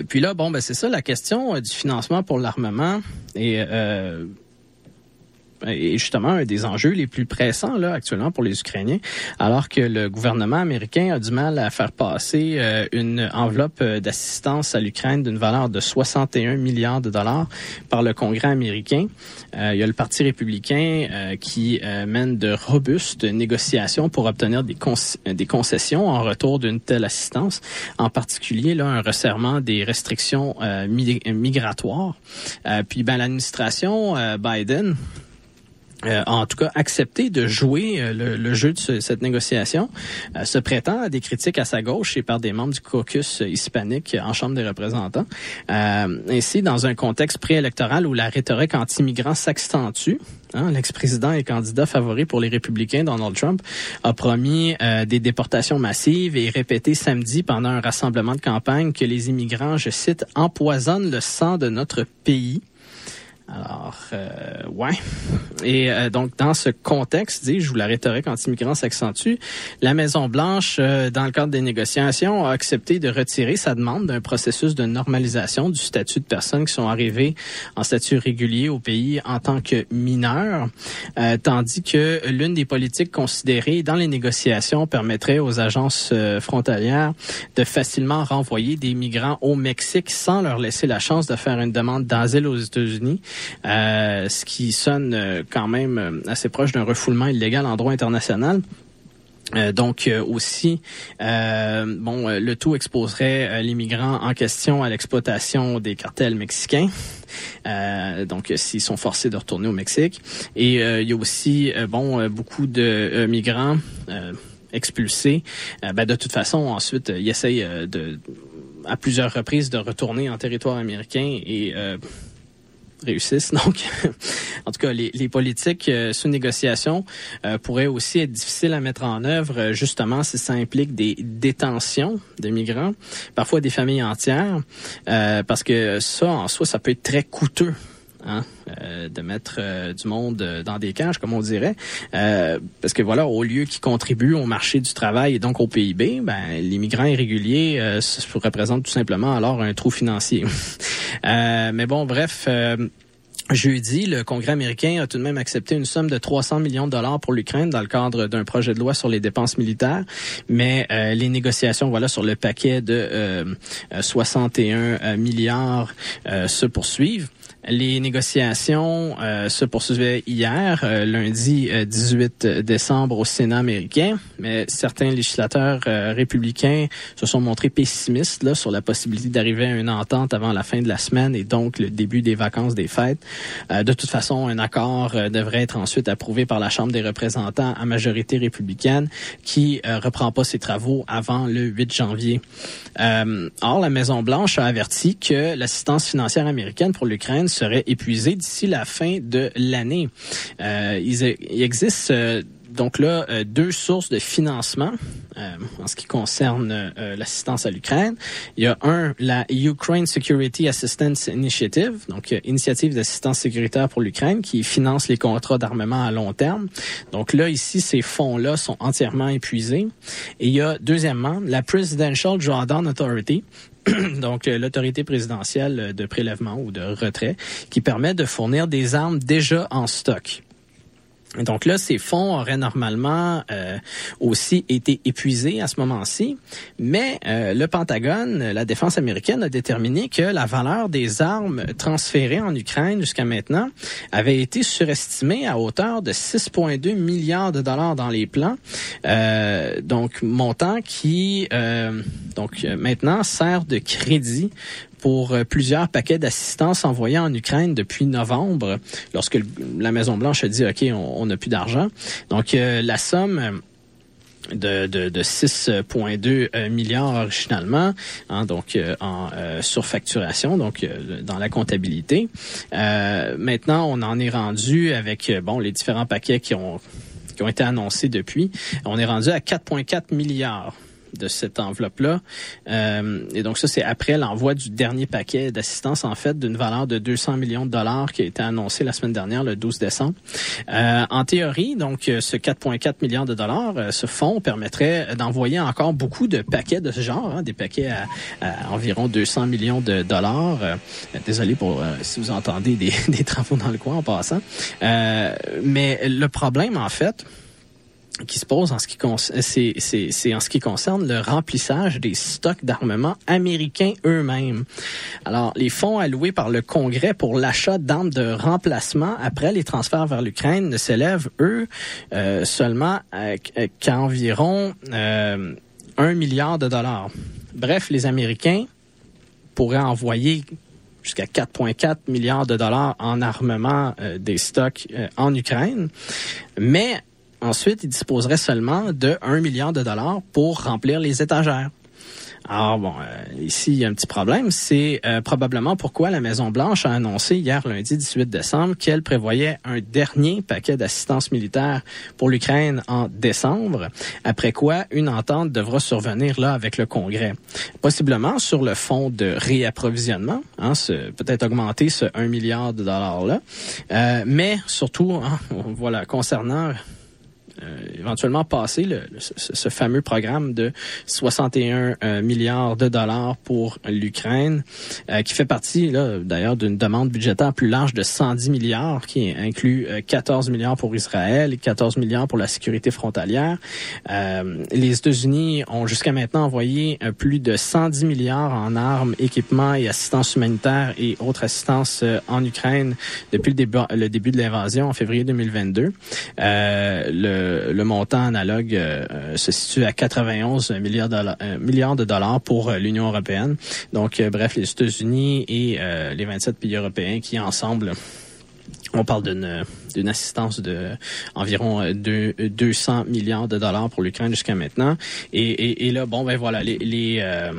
puis là, bon, ben c'est ça la question du financement pour l'armement et est justement un des enjeux les plus pressants là actuellement pour les Ukrainiens, alors que le gouvernement américain a du mal à faire passer euh, une enveloppe euh, d'assistance à l'Ukraine d'une valeur de 61 milliards de dollars par le Congrès américain. Euh, il y a le Parti républicain euh, qui euh, mène de robustes négociations pour obtenir des, des concessions en retour d'une telle assistance, en particulier là un resserrement des restrictions migratoires. puis ben l'administration Biden euh, en tout cas accepté de jouer euh, le, jeu de cette négociation, euh, se prêtant à des critiques à sa gauche et par des membres du caucus hispanique en Chambre des représentants. ainsi, dans un contexte préélectoral où la rhétorique anti-migrants s'accentue, hein, l'ex-président et candidat favori pour les républicains, Donald Trump, a promis des déportations massives et répété samedi pendant un rassemblement de campagne que les immigrants, je cite, empoisonnent le sang de notre pays. Alors, euh, ouais. Et euh, donc, dans ce contexte, dis-je, où la rhétorique anti-migrants s'accentue, la Maison-Blanche, euh, dans le cadre des négociations, a accepté de retirer sa demande d'un processus de normalisation du statut de personnes qui sont arrivées en statut régulier au pays en tant que mineurs, euh, tandis que l'une des politiques considérées dans les négociations permettrait aux agences frontalières de facilement renvoyer des migrants au Mexique sans leur laisser la chance de faire une demande d'asile aux États-Unis ce qui sonne euh, quand même euh, assez proche d'un refoulement illégal en droit international. donc aussi, bon, le tout exposerait les migrants en question à l'exploitation des cartels mexicains. donc, s'ils sont forcés de retourner au Mexique. Et il y a aussi, bon, beaucoup de migrants expulsés. Ben, de toute façon, ensuite, ils essayent de, à plusieurs reprises de retourner en territoire américain et réussissent. <laughs> Donc, en tout cas, les, les politiques euh, sous négociation euh, pourraient aussi être difficiles à mettre en œuvre, euh, justement, si ça implique des détentions de migrants, parfois des familles entières, parce que ça, en soi, ça peut être très coûteux Hein, euh, de mettre euh, du monde euh, dans des cages, comme on dirait. parce que voilà, au lieu qu'ils contribuent au marché du travail et donc au PIB, ben, les migrants irréguliers représentent tout simplement alors un trou financier. <laughs> mais bon, bref. Jeudi, le Congrès américain a tout de même accepté une somme de 300 millions de dollars pour l'Ukraine dans le cadre d'un projet de loi sur les dépenses militaires, mais les négociations voilà sur le paquet de 61 milliards se poursuivent. Les négociations euh, se poursuivaient hier, euh, lundi 18 euh, décembre au Sénat américain, mais certains législateurs républicains se sont montrés pessimistes là, sur la possibilité d'arriver à une entente avant la fin de la semaine et donc le début des vacances des fêtes. de toute façon, un accord devrait être ensuite approuvé par la Chambre des représentants à majorité républicaine qui reprend pas ses travaux avant le 8 janvier. or, la Maison-Blanche a averti que l'assistance financière américaine pour l'Ukraine serait épuisé d'ici la fin de l'année. Euh, il, existe euh, donc là euh, deux sources de financement en ce qui concerne l'assistance à l'Ukraine. Il y a un, la Ukraine Security Assistance Initiative, donc initiative d'assistance sécuritaire pour l'Ukraine, qui finance les contrats d'armement à long terme. Donc là, ici, ces fonds-là sont entièrement épuisés. Et il y a, deuxièmement, la Presidential Drawdown Authority, <clears throat> donc euh, l'autorité présidentielle de prélèvement ou de retrait, qui permet de fournir des armes déjà en stock. Donc là, ces fonds auraient normalement euh, aussi été épuisés à ce moment-ci, mais euh, le Pentagone, la défense américaine, a déterminé que la valeur des armes transférées en Ukraine jusqu'à maintenant avait été surestimée à hauteur de 6,2 milliards de dollars dans les plans, euh, donc montant qui donc maintenant sert de crédit pour euh, plusieurs paquets d'assistance envoyés en Ukraine depuis novembre, lorsque la Maison-Blanche a dit, OK, on n'a plus d'argent. Donc, euh, la somme de, de, 6,2 euh, milliards originalement, hein, donc en surfacturation, donc dans la comptabilité. maintenant, on en est rendu avec bon les différents paquets qui ont qui ont été annoncés depuis. On est rendu à 4,4 milliards de cette enveloppe-là. Euh, et donc ça, c'est après l'envoi du dernier paquet d'assistance, en fait, d'une valeur de 200 millions de dollars qui a été annoncé la semaine dernière, le 12 décembre. Euh, en théorie, donc, ce 4,4 milliards de dollars, ce fonds permettrait d'envoyer encore beaucoup de paquets de ce genre, hein, des paquets à, à, environ 200 millions de dollars. désolé pour si vous entendez des, <laughs> des, travaux dans le coin en passant. mais le problème, en fait, qui se pose en ce qui c'est, en ce qui concerne le remplissage des stocks d'armement américains eux-mêmes. Alors, les fonds alloués par le Congrès pour l'achat d'armes de remplacement après les transferts vers l'Ukraine ne s'élèvent, eux, euh, seulement qu'à environ euh, un milliard de dollars. Bref, les Américains pourraient envoyer jusqu'à 4,4 milliards de dollars en armement euh, des stocks euh, en Ukraine. Mais Ensuite, il disposerait seulement de 1 milliard de dollars pour remplir les étagères. Alors bon, euh, ici il y a un petit problème, c'est euh, probablement pourquoi la Maison Blanche a annoncé hier lundi 18 décembre qu'elle prévoyait un dernier paquet d'assistance militaire pour l'Ukraine en décembre, après quoi une entente devra survenir là avec le Congrès, possiblement sur le fonds de réapprovisionnement, hein, peut-être augmenter ce 1 milliard de dollars là, euh, mais surtout, hein, <laughs> voilà, concernant éventuellement passer le, ce, fameux programme de 61 euh, milliards de dollars pour l'Ukraine, euh, qui fait partie là d'ailleurs d'une demande budgétaire plus large de 110 milliards, qui inclut 14 milliards pour Israël et 14 milliards pour la sécurité frontalière. les États-Unis ont jusqu'à maintenant envoyé plus de 110 milliards en armes, équipements et assistance humanitaire et autres assistances en Ukraine depuis le début, le début de l'invasion en février 2022. le le, montant analogue euh, euh, se situe à 91 milliards de dollars, euh, milliards de dollars pour l'Union européenne. Donc, bref, les États-Unis et les 27 pays européens qui ensemble on parle d'une assistance de environ 200 milliards de dollars pour l'Ukraine jusqu'à maintenant. Et, là, bon, ben voilà, les,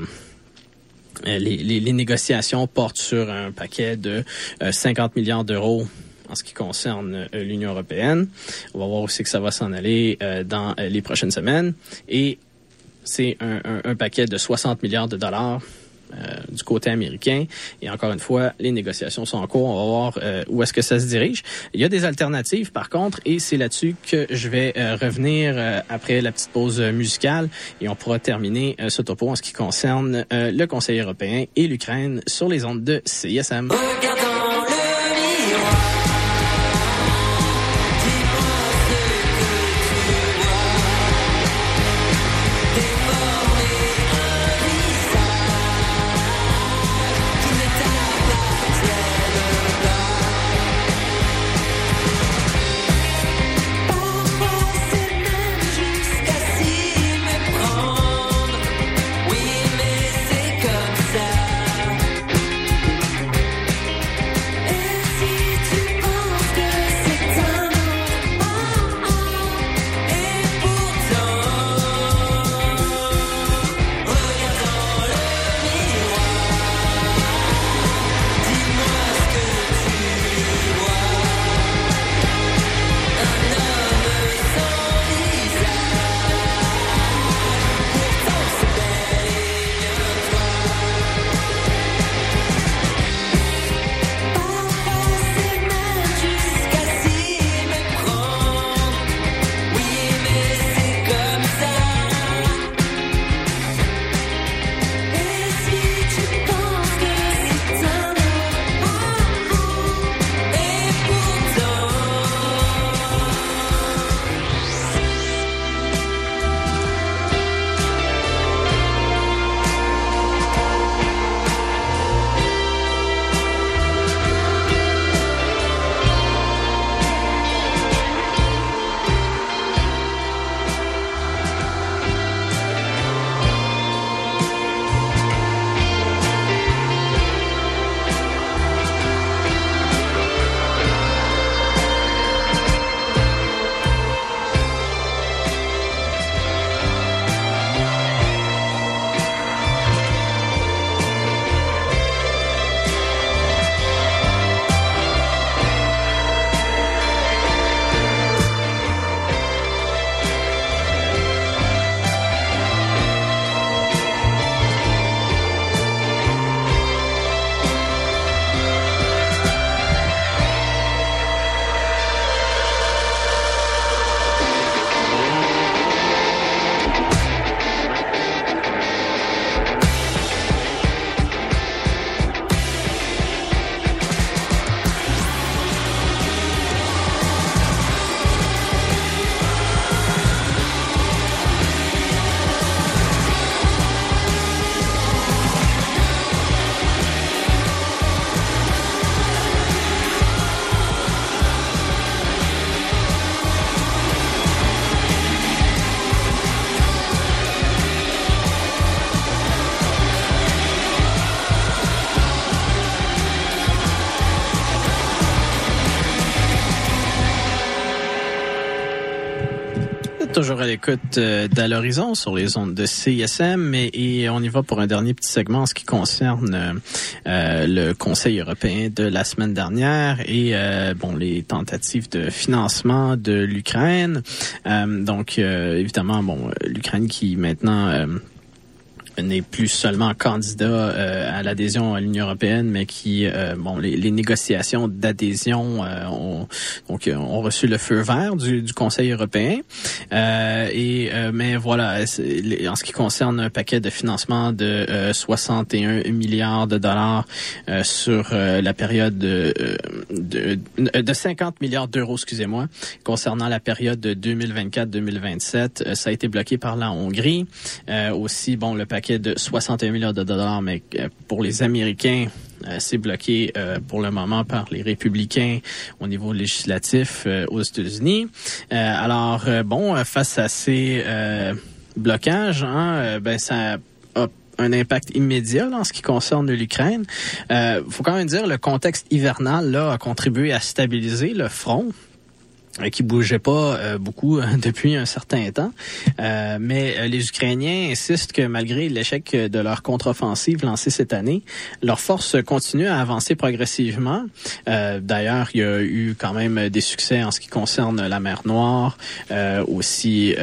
négociations portent sur un paquet de 50 milliards d'euros en ce qui concerne euh, l'Union européenne. On va voir aussi que ça va s'en aller euh, dans euh, les prochaines semaines. Et c'est un, un, paquet de 60 milliards de dollars du côté américain. Et encore une fois, les négociations sont en cours. On va voir où est-ce que ça se dirige. Il y a des alternatives, par contre, et c'est là-dessus que je vais revenir après la petite pause musicale. Et on pourra terminer ce topo en ce qui concerne le Conseil européen et l'Ukraine sur les ondes de CISM. Toujours à l'écoute euh, d'À l'horizon sur les ondes de CISM et, on y va pour un dernier petit segment en ce qui concerne euh, le Conseil européen de la semaine dernière et euh, bon les tentatives de financement de l'Ukraine. donc évidemment bon l'Ukraine qui maintenant n'est plus seulement candidat euh, à l'adhésion à l'Union européenne, mais qui, euh, bon, les, les négociations d'adhésion euh, ont, donc, ont reçu le feu vert du, du Conseil européen. et mais voilà, en ce qui concerne un paquet de financement de 61 milliards de dollars sur la période de, de, de 50 milliards d'euros, excusez-moi, concernant la période de 2024-2027, ça a été bloqué par la Hongrie. aussi, bon, le paquet de 61 milliards de dollars, mais euh, pour les Américains, euh, c'est bloqué euh, pour le moment par les républicains au niveau législatif aux États-Unis. alors, bon, face à ces blocages, hein, ben ça a un impact immédiat en ce qui concerne l'Ukraine. Il faut quand même dire le contexte hivernal a contribué à stabiliser le front euh, qui bougeait pas euh, beaucoup euh, <laughs> depuis un certain temps. mais les Ukrainiens insistent que malgré l'échec de leur contre-offensive lancée cette année, leurs forces continuent à avancer progressivement. D'ailleurs, il y a eu quand même des succès en ce qui concerne la mer Noire, aussi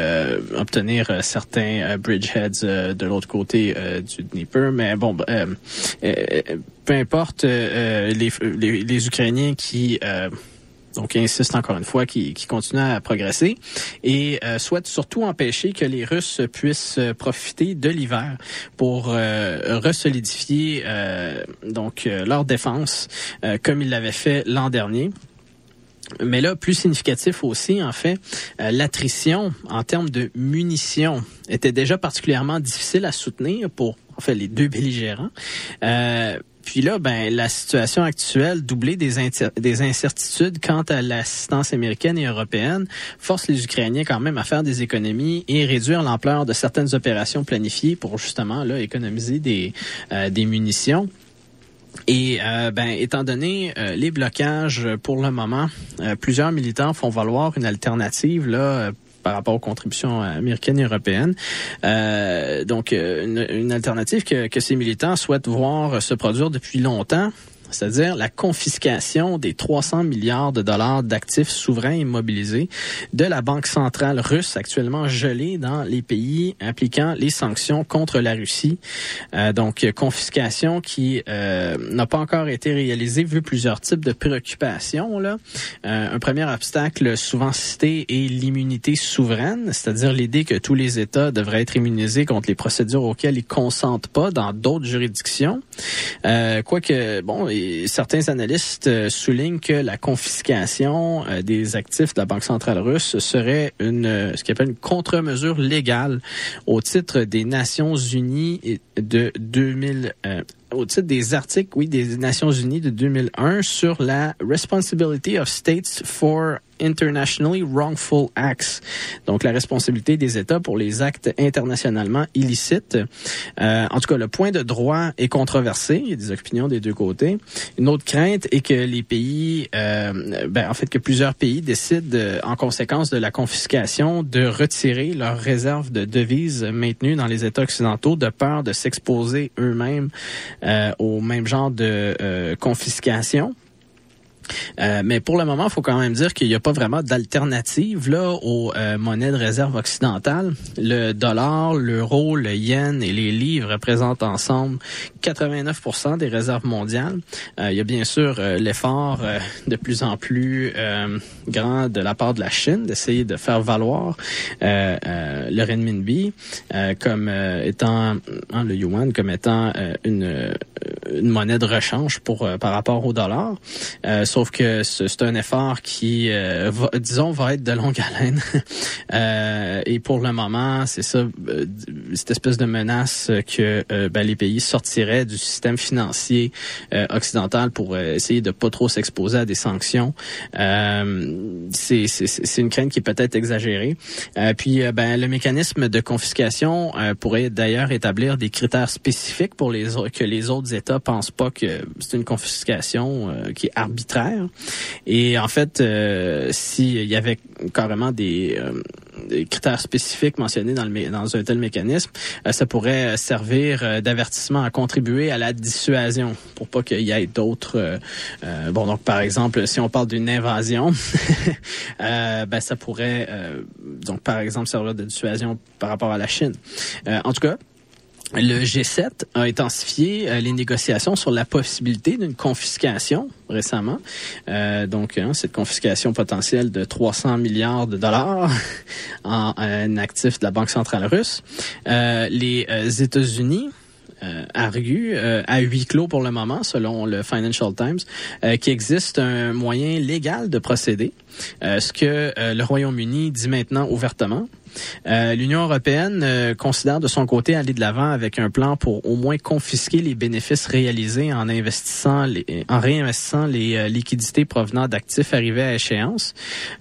obtenir certains bridgeheads de l'autre côté du Dnieper. Mais bon, peu importe les, les, les, Ukrainiens qui donc il insiste encore une fois qu'il continue à progresser et euh, souhaite surtout empêcher que les Russes puissent euh, profiter de l'hiver pour euh, resolidifier euh, donc leur défense comme ils l'avaient fait l'an dernier. Mais là, plus significatif aussi, en fait, l'attrition en termes de munitions était déjà particulièrement difficile à soutenir pour en fait les deux belligérants. Euh, puis là, ben, la situation actuelle, doublée des, des incertitudes quant à l'assistance américaine et européenne, force les Ukrainiens quand même à faire des économies et réduire l'ampleur de certaines opérations planifiées pour justement là économiser des, euh, munitions. Et euh, ben, étant donné euh, les blocages pour le moment, plusieurs militants font valoir une alternative là par rapport aux contributions américaines et européennes. Euh, donc, euh, une, une alternative que, que ces militants souhaitent voir se produire depuis longtemps, c'est-à-dire la confiscation des 300 milliards de dollars d'actifs souverains immobilisés de la Banque centrale russe actuellement gelée dans les pays impliquant les sanctions contre la Russie. Euh, donc, confiscation qui euh, n'a pas encore été réalisée vu plusieurs types de préoccupations. Là. Euh, un premier obstacle souvent cité est l'immunité souveraine, c'est-à-dire l'idée que tous les États devraient être immunisés contre les procédures auxquelles ils consentent pas dans d'autres juridictions. quoique, bon, certains analystes euh, soulignent que la confiscation euh, des actifs de la Banque centrale russe serait une euh, ce qu'on appelle une contre-mesure légale au titre des Nations unies de 2000 au titre des articles, oui, des Nations Unies de 2001 sur la Responsibility of States for Internationally Wrongful Acts, donc la responsabilité des États pour les actes internationalement illicites. Euh, en tout cas, le point de droit est controversé. Il y a des opinions des deux côtés. Une autre crainte est que les pays, euh, ben, en fait, que plusieurs pays décident, en conséquence de la confiscation, de retirer leurs réserves de devises maintenues dans les États occidentaux de peur de s'exposer eux-mêmes euh, au même genre de euh, confiscation. Euh, mais pour le moment, il faut quand même dire qu'il n'y a pas vraiment d'alternative là aux euh, monnaies de réserve occidentales. Le dollar, l'euro, le yen et les livres représentent ensemble 89% des réserves mondiales. Euh, il y a bien sûr l'effort de plus en plus grand de la part de la Chine d'essayer de faire valoir le renminbi comme étant hein, le yuan comme étant une, une monnaie de rechange pour par rapport au dollar. Sauf que c'est un effort qui, euh, va, disons, va être de longue haleine. <laughs> euh, et pour le moment, c'est ça, euh, cette espèce de menace que euh, ben, les pays sortiraient du système financier occidental pour essayer de pas trop s'exposer à des sanctions. c'est une crainte qui est peut-être exagérée. puis, ben, le mécanisme de confiscation pourrait d'ailleurs établir des critères spécifiques pour les que les autres États pense pas que c'est une confiscation qui est arbitraire. Et en fait, s'il y avait carrément des, des, critères spécifiques mentionnés dans, le, dans un tel mécanisme, ça pourrait servir d'avertissement à contribuer à la dissuasion pour pas qu'il y ait d'autres. bon, donc par exemple, si on parle d'une invasion, <laughs> ben ça pourrait donc par exemple servir de dissuasion par rapport à la Chine. Euh, en tout cas, le G7 a intensifié euh, les négociations sur la possibilité d'une confiscation récemment. Euh, donc, hein, cette confiscation potentielle de 300 milliards de dollars <laughs> en, en actifs de la Banque centrale russe. les États-Unis arguent à huis clos pour le moment, selon le Financial Times, qu'il existe un moyen légal de procéder, ce que le Royaume-Uni dit maintenant ouvertement. Euh, L'Union européenne euh, considère de son côté aller de l'avant avec un plan pour au moins confisquer les bénéfices réalisés en investissant, les, en réinvestissant les euh, liquidités provenant d'actifs arrivés à échéance.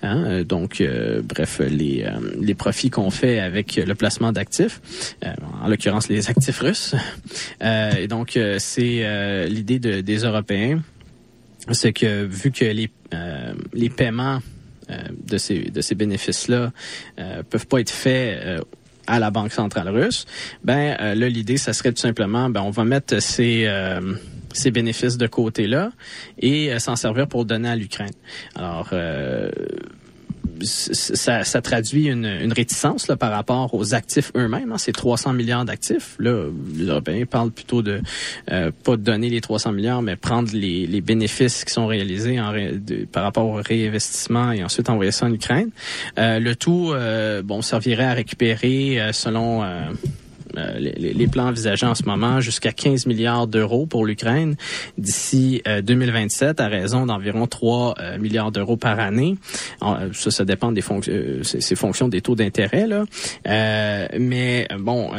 Hein, donc, bref, les, les profits qu'on fait avec le placement d'actifs, en l'occurrence les actifs russes. <laughs> et donc, c'est l'idée de, des Européens, c'est que vu que les, les paiements de ces, de ces bénéfices-là euh, peuvent pas être faits euh, à la Banque centrale russe, ben là l'idée ça serait tout simplement ben on va mettre ces ces bénéfices de côté là et s'en servir pour donner à l'Ukraine. Alors ça, ça, traduit une, une réticence là, par rapport aux actifs eux-mêmes. Hein. C'est 300 milliards d'actifs. Là, les Européens parlent plutôt de euh, pas donner les 300 milliards, mais prendre les, les bénéfices qui sont réalisés en par rapport au réinvestissement et ensuite envoyer ça en Ukraine. Euh, le tout, euh, bon, servirait à récupérer, selon euh, les, les, plans envisagés en ce moment jusqu'à 15 milliards d'euros pour l'Ukraine d'ici 2027 euh, à raison d'environ 3 euh, milliards d'euros par année. ça, ça dépend des fonctions, des taux d'intérêt là. mais bon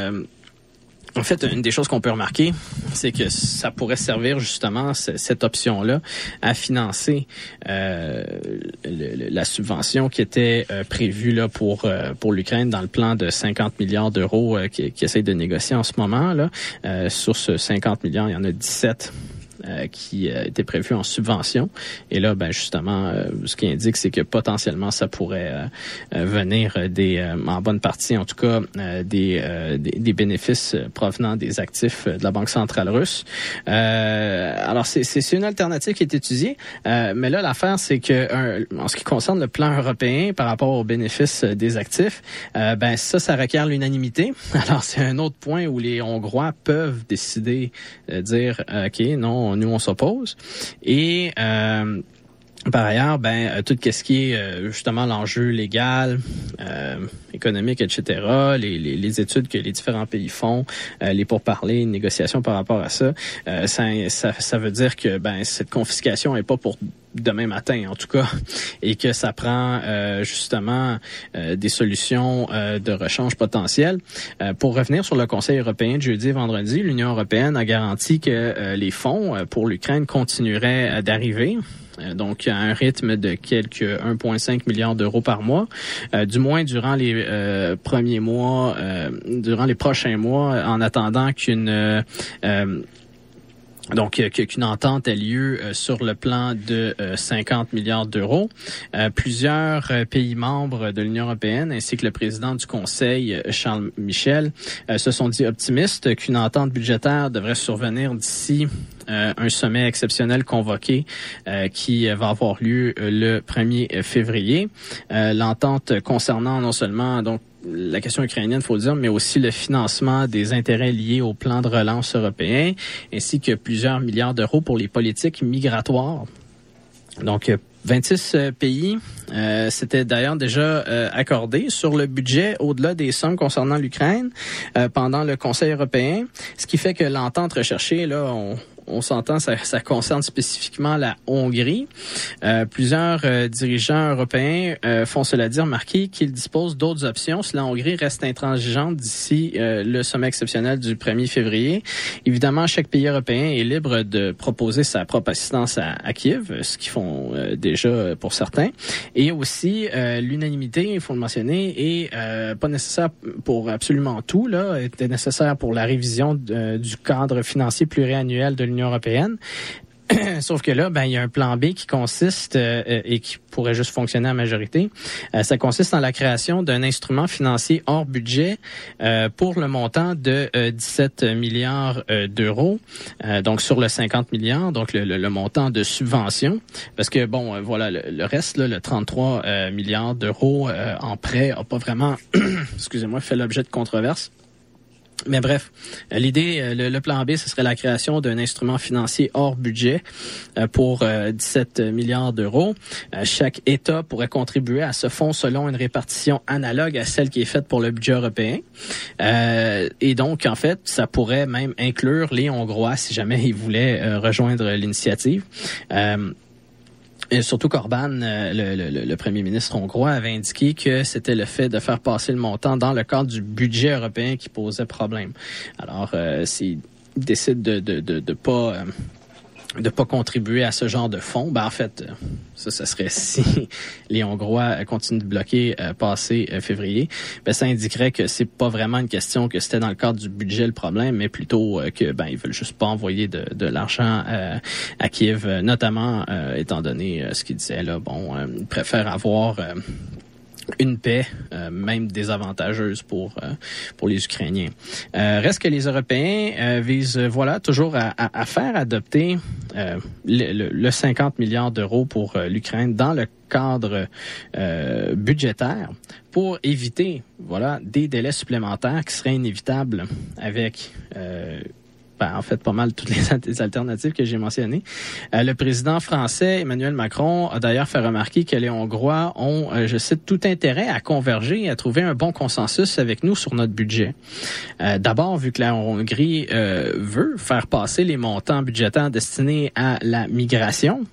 en fait, une des choses qu'on peut remarquer, c'est que ça pourrait servir justement cette option-là à financer euh, la subvention qui était euh, prévue là pour euh, pour l'Ukraine dans le plan de 50 milliards d'euros qui, qui essaie de négocier en ce moment là. sur ce 50 milliards, il y en a 17 euh, qui euh, était prévu en subvention. Et là, ben justement, euh, ce qui indique, c'est que potentiellement, ça pourrait venir des, en bonne partie, en tout cas, des, des, bénéfices provenant des actifs de la Banque centrale russe. alors, c'est une alternative qui est étudiée, mais là, l'affaire, c'est que en ce qui concerne le plan européen par rapport aux bénéfices des actifs, ben ça, ça requiert l'unanimité. <laughs> Alors, c'est un autre point où les Hongrois peuvent décider de dire, OK, non, nous on s'oppose. Et euh, par ailleurs, ben euh, tout ce qui est euh, justement l'enjeu légal, économique, etc., les, études que les différents pays font, les pourparlers, les négociations par rapport à ça, ça, ça, veut dire que ben cette confiscation est pas pour demain matin en tout cas, <laughs> et que ça prend euh, justement euh, des solutions euh, de rechange potentielles. pour revenir sur le Conseil européen de jeudi et vendredi, l'Union européenne a garanti que les fonds pour l'Ukraine continueraient d'arriver donc à un rythme de quelques 1,5 milliard d'euros par mois, du moins durant les premiers mois, durant les prochains mois, en attendant qu'une donc, qu'une entente ait lieu euh, sur le plan de 50 euh, milliards d'euros. Euh, plusieurs pays membres de l'Union européenne ainsi que le président du Conseil, Charles Michel, se sont dit optimistes qu'une entente budgétaire devrait survenir d'ici un sommet exceptionnel convoqué qui va avoir lieu le 1er février. L'entente concernant non seulement donc la question ukrainienne, faut le dire, mais aussi le financement des intérêts liés au plan de relance européen, ainsi que plusieurs milliards d'euros pour les politiques migratoires. Donc, 26 euh, pays euh, s'étaient d'ailleurs déjà euh, accordés sur le budget au-delà des sommes concernant l'Ukraine euh, pendant le Conseil européen, ce qui fait que l'entente recherchée, là, on, on s'entend, ça, ça, concerne spécifiquement la Hongrie. Euh, plusieurs euh, dirigeants européens euh, font cela dire remarquer qu'ils disposent d'autres options la Hongrie reste intransigeante d'ici le sommet exceptionnel du 1er février. Évidemment, chaque pays européen est libre de proposer sa propre assistance à, à Kiev, ce qu'ils font déjà pour certains. Et aussi, l'unanimité, il faut le mentionner, est pas nécessaire pour absolument tout. Là, était nécessaire pour la révision du cadre financier pluriannuel de européenne. <clears throat> Sauf que là, ben, il y a un plan B qui consiste euh, et qui pourrait juste fonctionner à majorité. Euh, ça consiste en la création d'un instrument financier hors budget euh, pour le montant de 17 milliards d'euros, donc sur le 50 milliards, donc le, montant de subvention. Parce que bon, voilà, le, reste, le 33 milliards d'euros en prêt, a pas vraiment, <clears throat> excusez-moi, fait l'objet de controverses. Mais bref, l'idée, euh, le, plan B, ce serait la création d'un instrument financier hors budget euh, pour 17 euh, milliards d'euros. Chaque État pourrait contribuer à ce fonds selon une répartition analogue à celle qui est faite pour le budget européen. Et donc, en fait, ça pourrait même inclure les Hongrois si jamais ils voulaient rejoindre l'initiative. Et surtout qu'Orban, euh, le, premier ministre hongrois, avait indiqué que c'était le fait de faire passer le montant dans le cadre du budget européen qui posait problème. Alors, euh, s'il décide de de, de, de pas euh, de pas contribuer à ce genre de fonds, ben en fait, euh, ça, ça serait <laughs> si les Hongrois continuent de bloquer euh, passé euh, février, ben ça indiquerait que c'est pas vraiment une question que c'était dans le cadre du budget le problème, mais plutôt que ben ils veulent juste pas envoyer de, de l'argent à Kiev, notamment étant donné ce qu'ils disaient là, bon, ils préfèrent avoir une paix, euh, même désavantageuse pour euh, pour les Ukrainiens. Euh, reste que les Européens visent, voilà, toujours à, à, faire adopter le, le, 50 milliards d'euros pour l'Ukraine dans le cadre budgétaire pour éviter, voilà, des délais supplémentaires qui seraient inévitables avec ben, en fait pas mal toutes les <laughs> alternatives que j'ai mentionnées. Euh, le président français Emmanuel Macron a d'ailleurs fait remarquer que les Hongrois ont, euh, je cite, tout intérêt à converger et à trouver un bon consensus avec nous sur notre budget. Euh, d'abord, vu que la Hongrie veut faire passer les montants budgétaires destinés à la migration,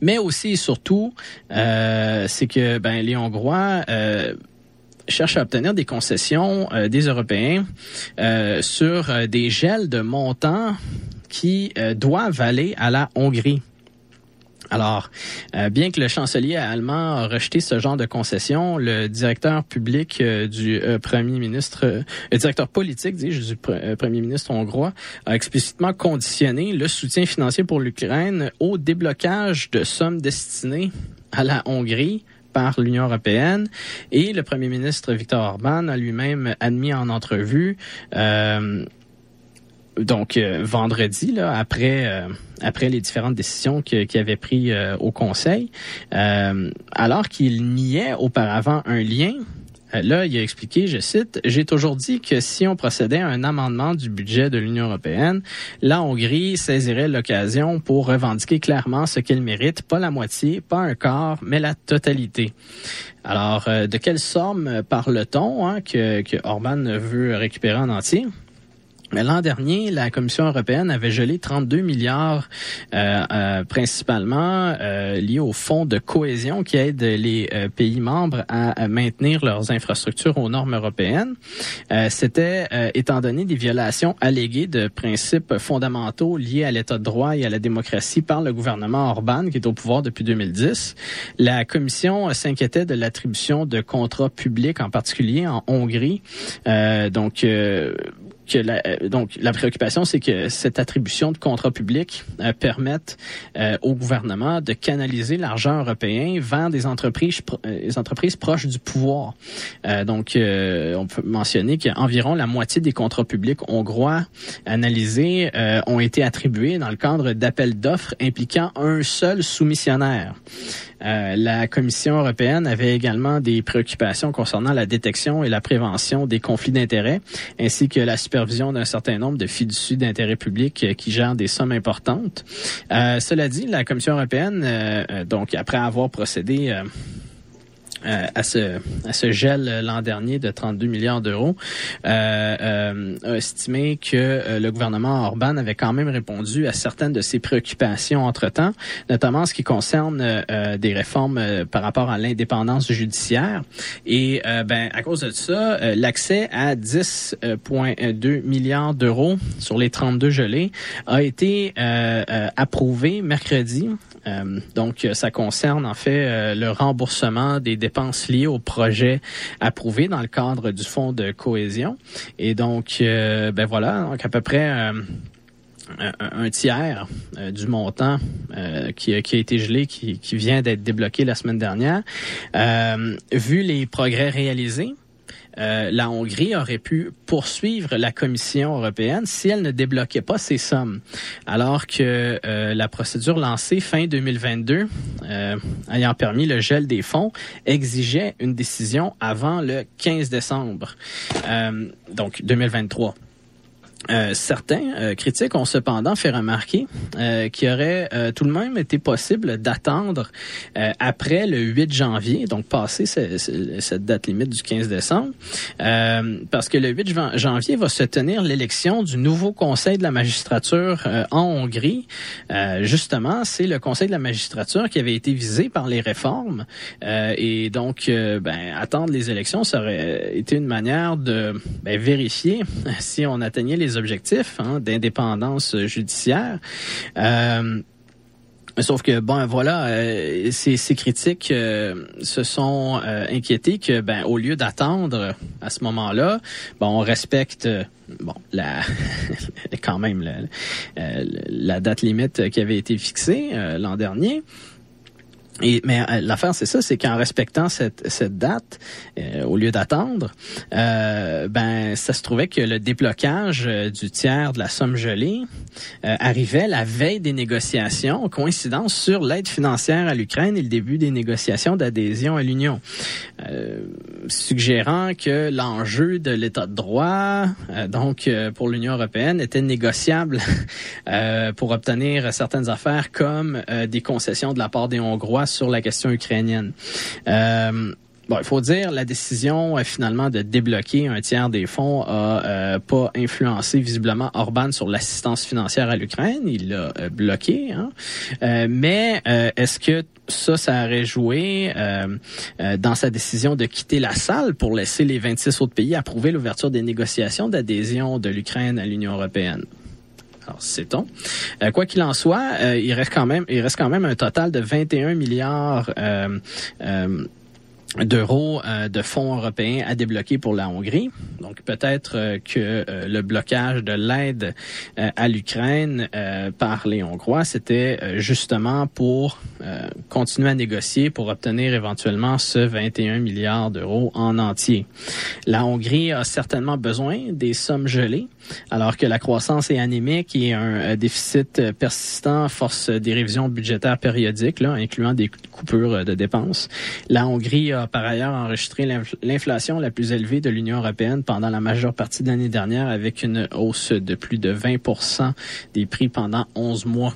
mais aussi et surtout, c'est que ben, les Hongrois cherche à obtenir des concessions euh, des Européens euh, sur euh, des gels de montants qui doivent aller à la Hongrie. Alors, bien que le chancelier allemand a rejeté ce genre de concessions, le directeur public du premier ministre, le directeur politique, dis-je, du premier ministre hongrois, a explicitement conditionné le soutien financier pour l'Ukraine au déblocage de sommes destinées à la Hongrie par l'Union européenne. Et le premier ministre Victor Orban a lui-même admis en entrevue euh, donc euh, vendredi là après euh, après les différentes décisions qu'il avait prises au Conseil alors qu'il niait auparavant un lien là, il a expliqué, je cite, J'ai toujours dit que si on procédait à un amendement du budget de l'Union européenne, la Hongrie saisirait l'occasion pour revendiquer clairement ce qu'elle mérite, pas la moitié, pas un quart, mais la totalité. Alors, euh, de quelle somme parle-t-on hein, que, que Orban veut récupérer en entier? L'an dernier, la Commission européenne avait gelé 32 milliards, euh, euh, principalement euh, liés au fonds de cohésion qui aide les euh, pays membres à, maintenir leurs infrastructures aux normes européennes. C'était étant donné des violations alléguées de principes fondamentaux liés à l'état de droit et à la démocratie par le gouvernement Orban, qui est au pouvoir depuis 2010. La Commission s'inquiétait de l'attribution de contrats publics, en particulier en Hongrie. donc que la, euh, donc la préoccupation, c'est que cette attribution de contrats publics euh, permette euh, au gouvernement de canaliser l'argent européen vers des entreprises, entreprises proches du pouvoir. donc, on peut mentionner qu'environ la moitié des contrats publics hongrois analysés ont été attribués dans le cadre d'appels d'offres impliquant un seul soumissionnaire. Euh, la Commission européenne avait également des préoccupations concernant la détection et la prévention des conflits d'intérêts, ainsi que la supervision d'un certain nombre de fiducies d'intérêt public euh, qui gèrent des sommes importantes. Euh, cela dit, la Commission européenne, donc après avoir procédé euh, à ce à ce gel l'an dernier de 32 milliards d'euros. Euh, euh, a estimé que le gouvernement Orban avait quand même répondu à certaines de ses préoccupations entre-temps, notamment en ce qui concerne des réformes par rapport à l'indépendance judiciaire. Et ben à cause de ça l'accès à 10,2 milliards d'euros sur les 32 gelés a été approuvé mercredi donc ça concerne en fait le remboursement des dépenses liées au projet approuvé dans le cadre du fonds de cohésion. Et donc, euh, ben voilà, donc à peu près un, tiers du montant qui, a été gelé, qui vient d'être débloqué la semaine dernière. vu les progrès réalisés, euh, la Hongrie aurait pu poursuivre la Commission européenne si elle ne débloquait pas ces sommes. Alors que euh, la procédure lancée fin 2022, euh, ayant permis le gel des fonds, exigeait une décision avant le 15 décembre, donc 2023. Euh, certains euh, critiques ont cependant fait remarquer euh, qu'il aurait tout de même été possible d'attendre après le 8 janvier, donc passer cette date limite du 15 décembre, parce que le 8 janvier va se tenir l'élection du nouveau Conseil de la magistrature en Hongrie. justement, c'est le Conseil de la magistrature qui avait été visé par les réformes, et donc, ben, attendre les élections, ça aurait été une manière de ben, vérifier <laughs> si on atteignait les objectifs hein, d'indépendance judiciaire. Euh, Sauf que bon, voilà, euh, ces, critiques euh, se sont euh, inquiétés que, ben, au lieu d'attendre à ce moment-là, on respecte bon la <laughs> quand même la, date limite qui avait été fixée l'an dernier. Et, mais euh, l'affaire, c'est ça, c'est qu'en respectant cette, cette date, euh, au lieu d'attendre, euh, ben ça se trouvait que le déblocage du tiers de la somme gelée arrivait la veille des négociations, coïncidence sur l'aide financière à l'Ukraine et le début des négociations d'adhésion à l'Union, suggérant que l'enjeu de l'État de droit, donc pour l'Union européenne, était négociable <laughs> pour obtenir certaines affaires comme des concessions de la part des Hongrois sur la question ukrainienne. Euh, Bon, il faut dire la décision euh, finalement de débloquer un tiers des fonds a euh, pas influencé visiblement Orban sur l'assistance financière à l'Ukraine. Il l'a bloqué. Hein. mais est-ce que ça, ça aurait joué dans sa décision de quitter la salle pour laisser les 26 autres pays approuver l'ouverture des négociations d'adhésion de l'Ukraine à l'Union européenne? Alors, sait-on. Euh, quoi qu'il en soit, euh, il reste quand même, il reste quand même un total de 21 milliards euh, d'euros euh, de fonds européens à débloquer pour la Hongrie. Donc peut-être euh, que euh, le blocage de l'aide à l'Ukraine par les Hongrois, c'était justement pour continuer à négocier pour obtenir éventuellement ce 21 milliards d'euros en entier. La Hongrie a certainement besoin des sommes gelées, alors que la croissance est anémique et un déficit persistant force des révisions budgétaires périodiques, là, incluant des coupures de dépenses. La Hongrie a par ailleurs enregistré l'inflation la plus élevée de l'Union européenne pendant la majeure partie de l'année dernière avec une hausse de plus de 20% des prix pendant 11 mois.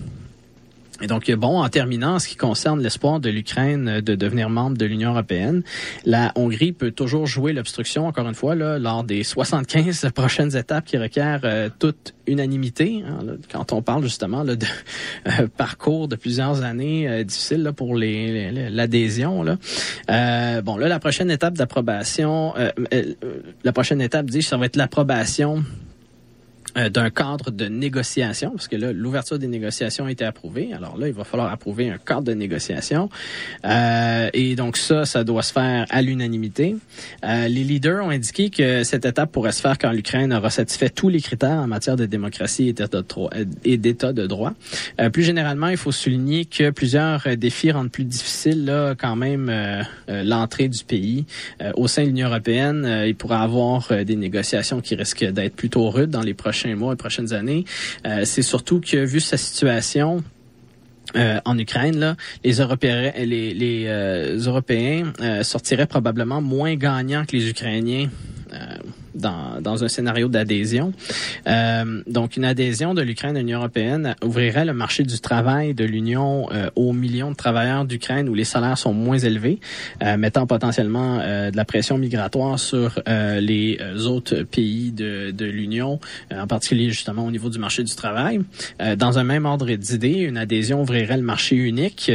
Et donc, bon, en terminant, en ce qui concerne l'espoir de l'Ukraine de devenir membre de l'Union européenne, la Hongrie peut toujours jouer l'obstruction, encore une fois, là, lors des 75 <laughs> prochaines étapes qui requièrent euh, toute unanimité. Hein, quand on parle justement de <laughs> euh, parcours de plusieurs années euh, difficiles là, pour l'adhésion. Là. bon, là, la prochaine étape d'approbation, la prochaine étape, dit, ça va être l'approbation d'un cadre de négociation, parce que là, l'ouverture des négociations a été approuvée. Alors là, il va falloir approuver un cadre de négociation. Euh, et donc ça, ça doit se faire à l'unanimité. Euh, les leaders ont indiqué que cette étape pourrait se faire quand l'Ukraine aura satisfait tous les critères en matière de démocratie et d'état de droit. Euh, plus généralement, il faut souligner que plusieurs défis rendent plus difficile là, quand même euh, l'entrée du pays au sein de l'Union européenne. il pourrait avoir des négociations qui risquent d'être plutôt rudes dans les prochains mois et prochaines années, euh, c'est surtout que vu sa situation, euh, en Ukraine, les Européens, euh, Européens sortiraient probablement moins gagnants que les Ukrainiens dans, dans un scénario d'adhésion. Euh, donc, une adhésion de l'Ukraine à l'Union européenne ouvrirait le marché du travail de l'Union euh, aux millions de travailleurs d'Ukraine où les salaires sont moins élevés, euh, mettant potentiellement euh, de la pression migratoire sur euh, les autres pays de, de l'Union, en particulier justement au niveau du marché du travail. dans un même ordre d'idée, une adhésion ouvrirait le marché unique,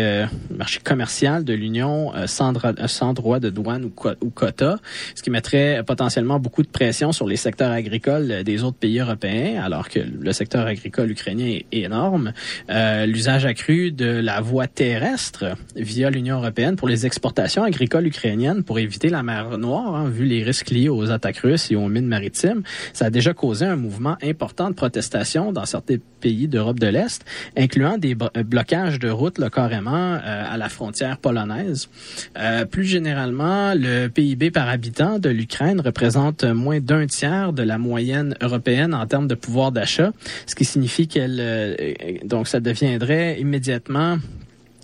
marché commercial de l'Union sans, sans droit de douane ou, ou quota, ce qui mettrait potentiellement beaucoup de pression sur les secteurs agricoles des autres pays européens, alors que le secteur agricole ukrainien est énorme. Euh, L'usage accru de la voie terrestre via l'Union européenne pour les exportations agricoles ukrainiennes pour éviter la mer Noire, hein, vu les risques liés aux attaques russes et aux mines maritimes, ça a déjà causé un mouvement important de protestation dans certains pays d'Europe de l'Est, incluant des blocages de routes là, carrément euh, à la frontière polonaise. Euh, plus généralement, le PIB par habitant de l'Ukraine représente moins d'un tiers de la moyenne européenne en termes de pouvoir d'achat, ce qui signifie qu'elle euh, donc ça deviendrait immédiatement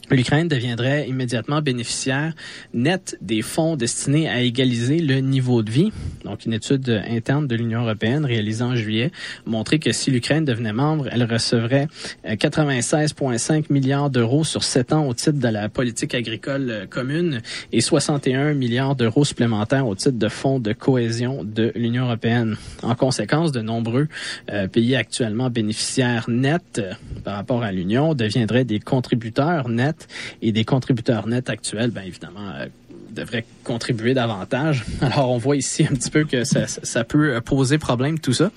l'Ukraine deviendrait immédiatement bénéficiaire nette des fonds destinés à égaliser le niveau de vie. Donc, une étude interne de l'Union européenne réalisée en juillet montrait que si l'Ukraine devenait membre, elle recevrait 96,5 euh, milliards d'euros sur sept ans au titre de la politique agricole euh, commune et 61 milliards d'euros supplémentaires au titre de fonds de cohésion de l'Union européenne. En conséquence, de nombreux euh, pays actuellement bénéficiaires nets par rapport à l'Union deviendraient des contributeurs nets et des contributeurs nets actuels, bien évidemment, euh, devraient contribuer davantage. <laughs> Alors, on voit ici un petit peu que ça, peut poser problème, tout ça.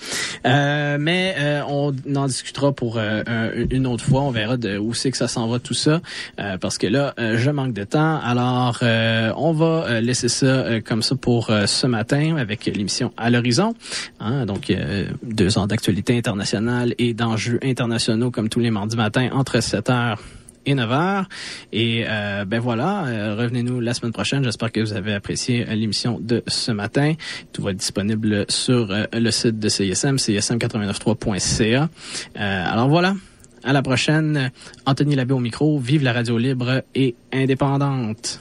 Euh, mais euh, on en discutera pour une autre fois. On verra de où c'est que ça s'en va, tout ça. parce que là, je manque de temps. Alors, on va laisser ça comme ça pour ce matin avec l'émission À l'horizon. Hein, donc, deux ans d'actualité internationale et d'enjeux internationaux comme tous les mardis matins entre 7 heures et 9h. Et euh, ben voilà, euh, revenez-nous la semaine prochaine. J'espère que vous avez apprécié euh, l'émission de ce matin. Tout va être disponible sur le site de CISM, csm893.ca. alors voilà. À la prochaine. Anthony Labbé au micro. Vive la radio libre et indépendante.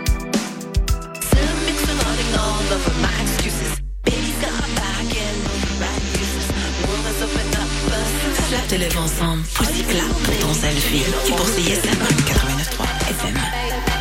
Te lève ensemble. Aussi plat pour ton selfie. C'est pour CISM 89.3 FM.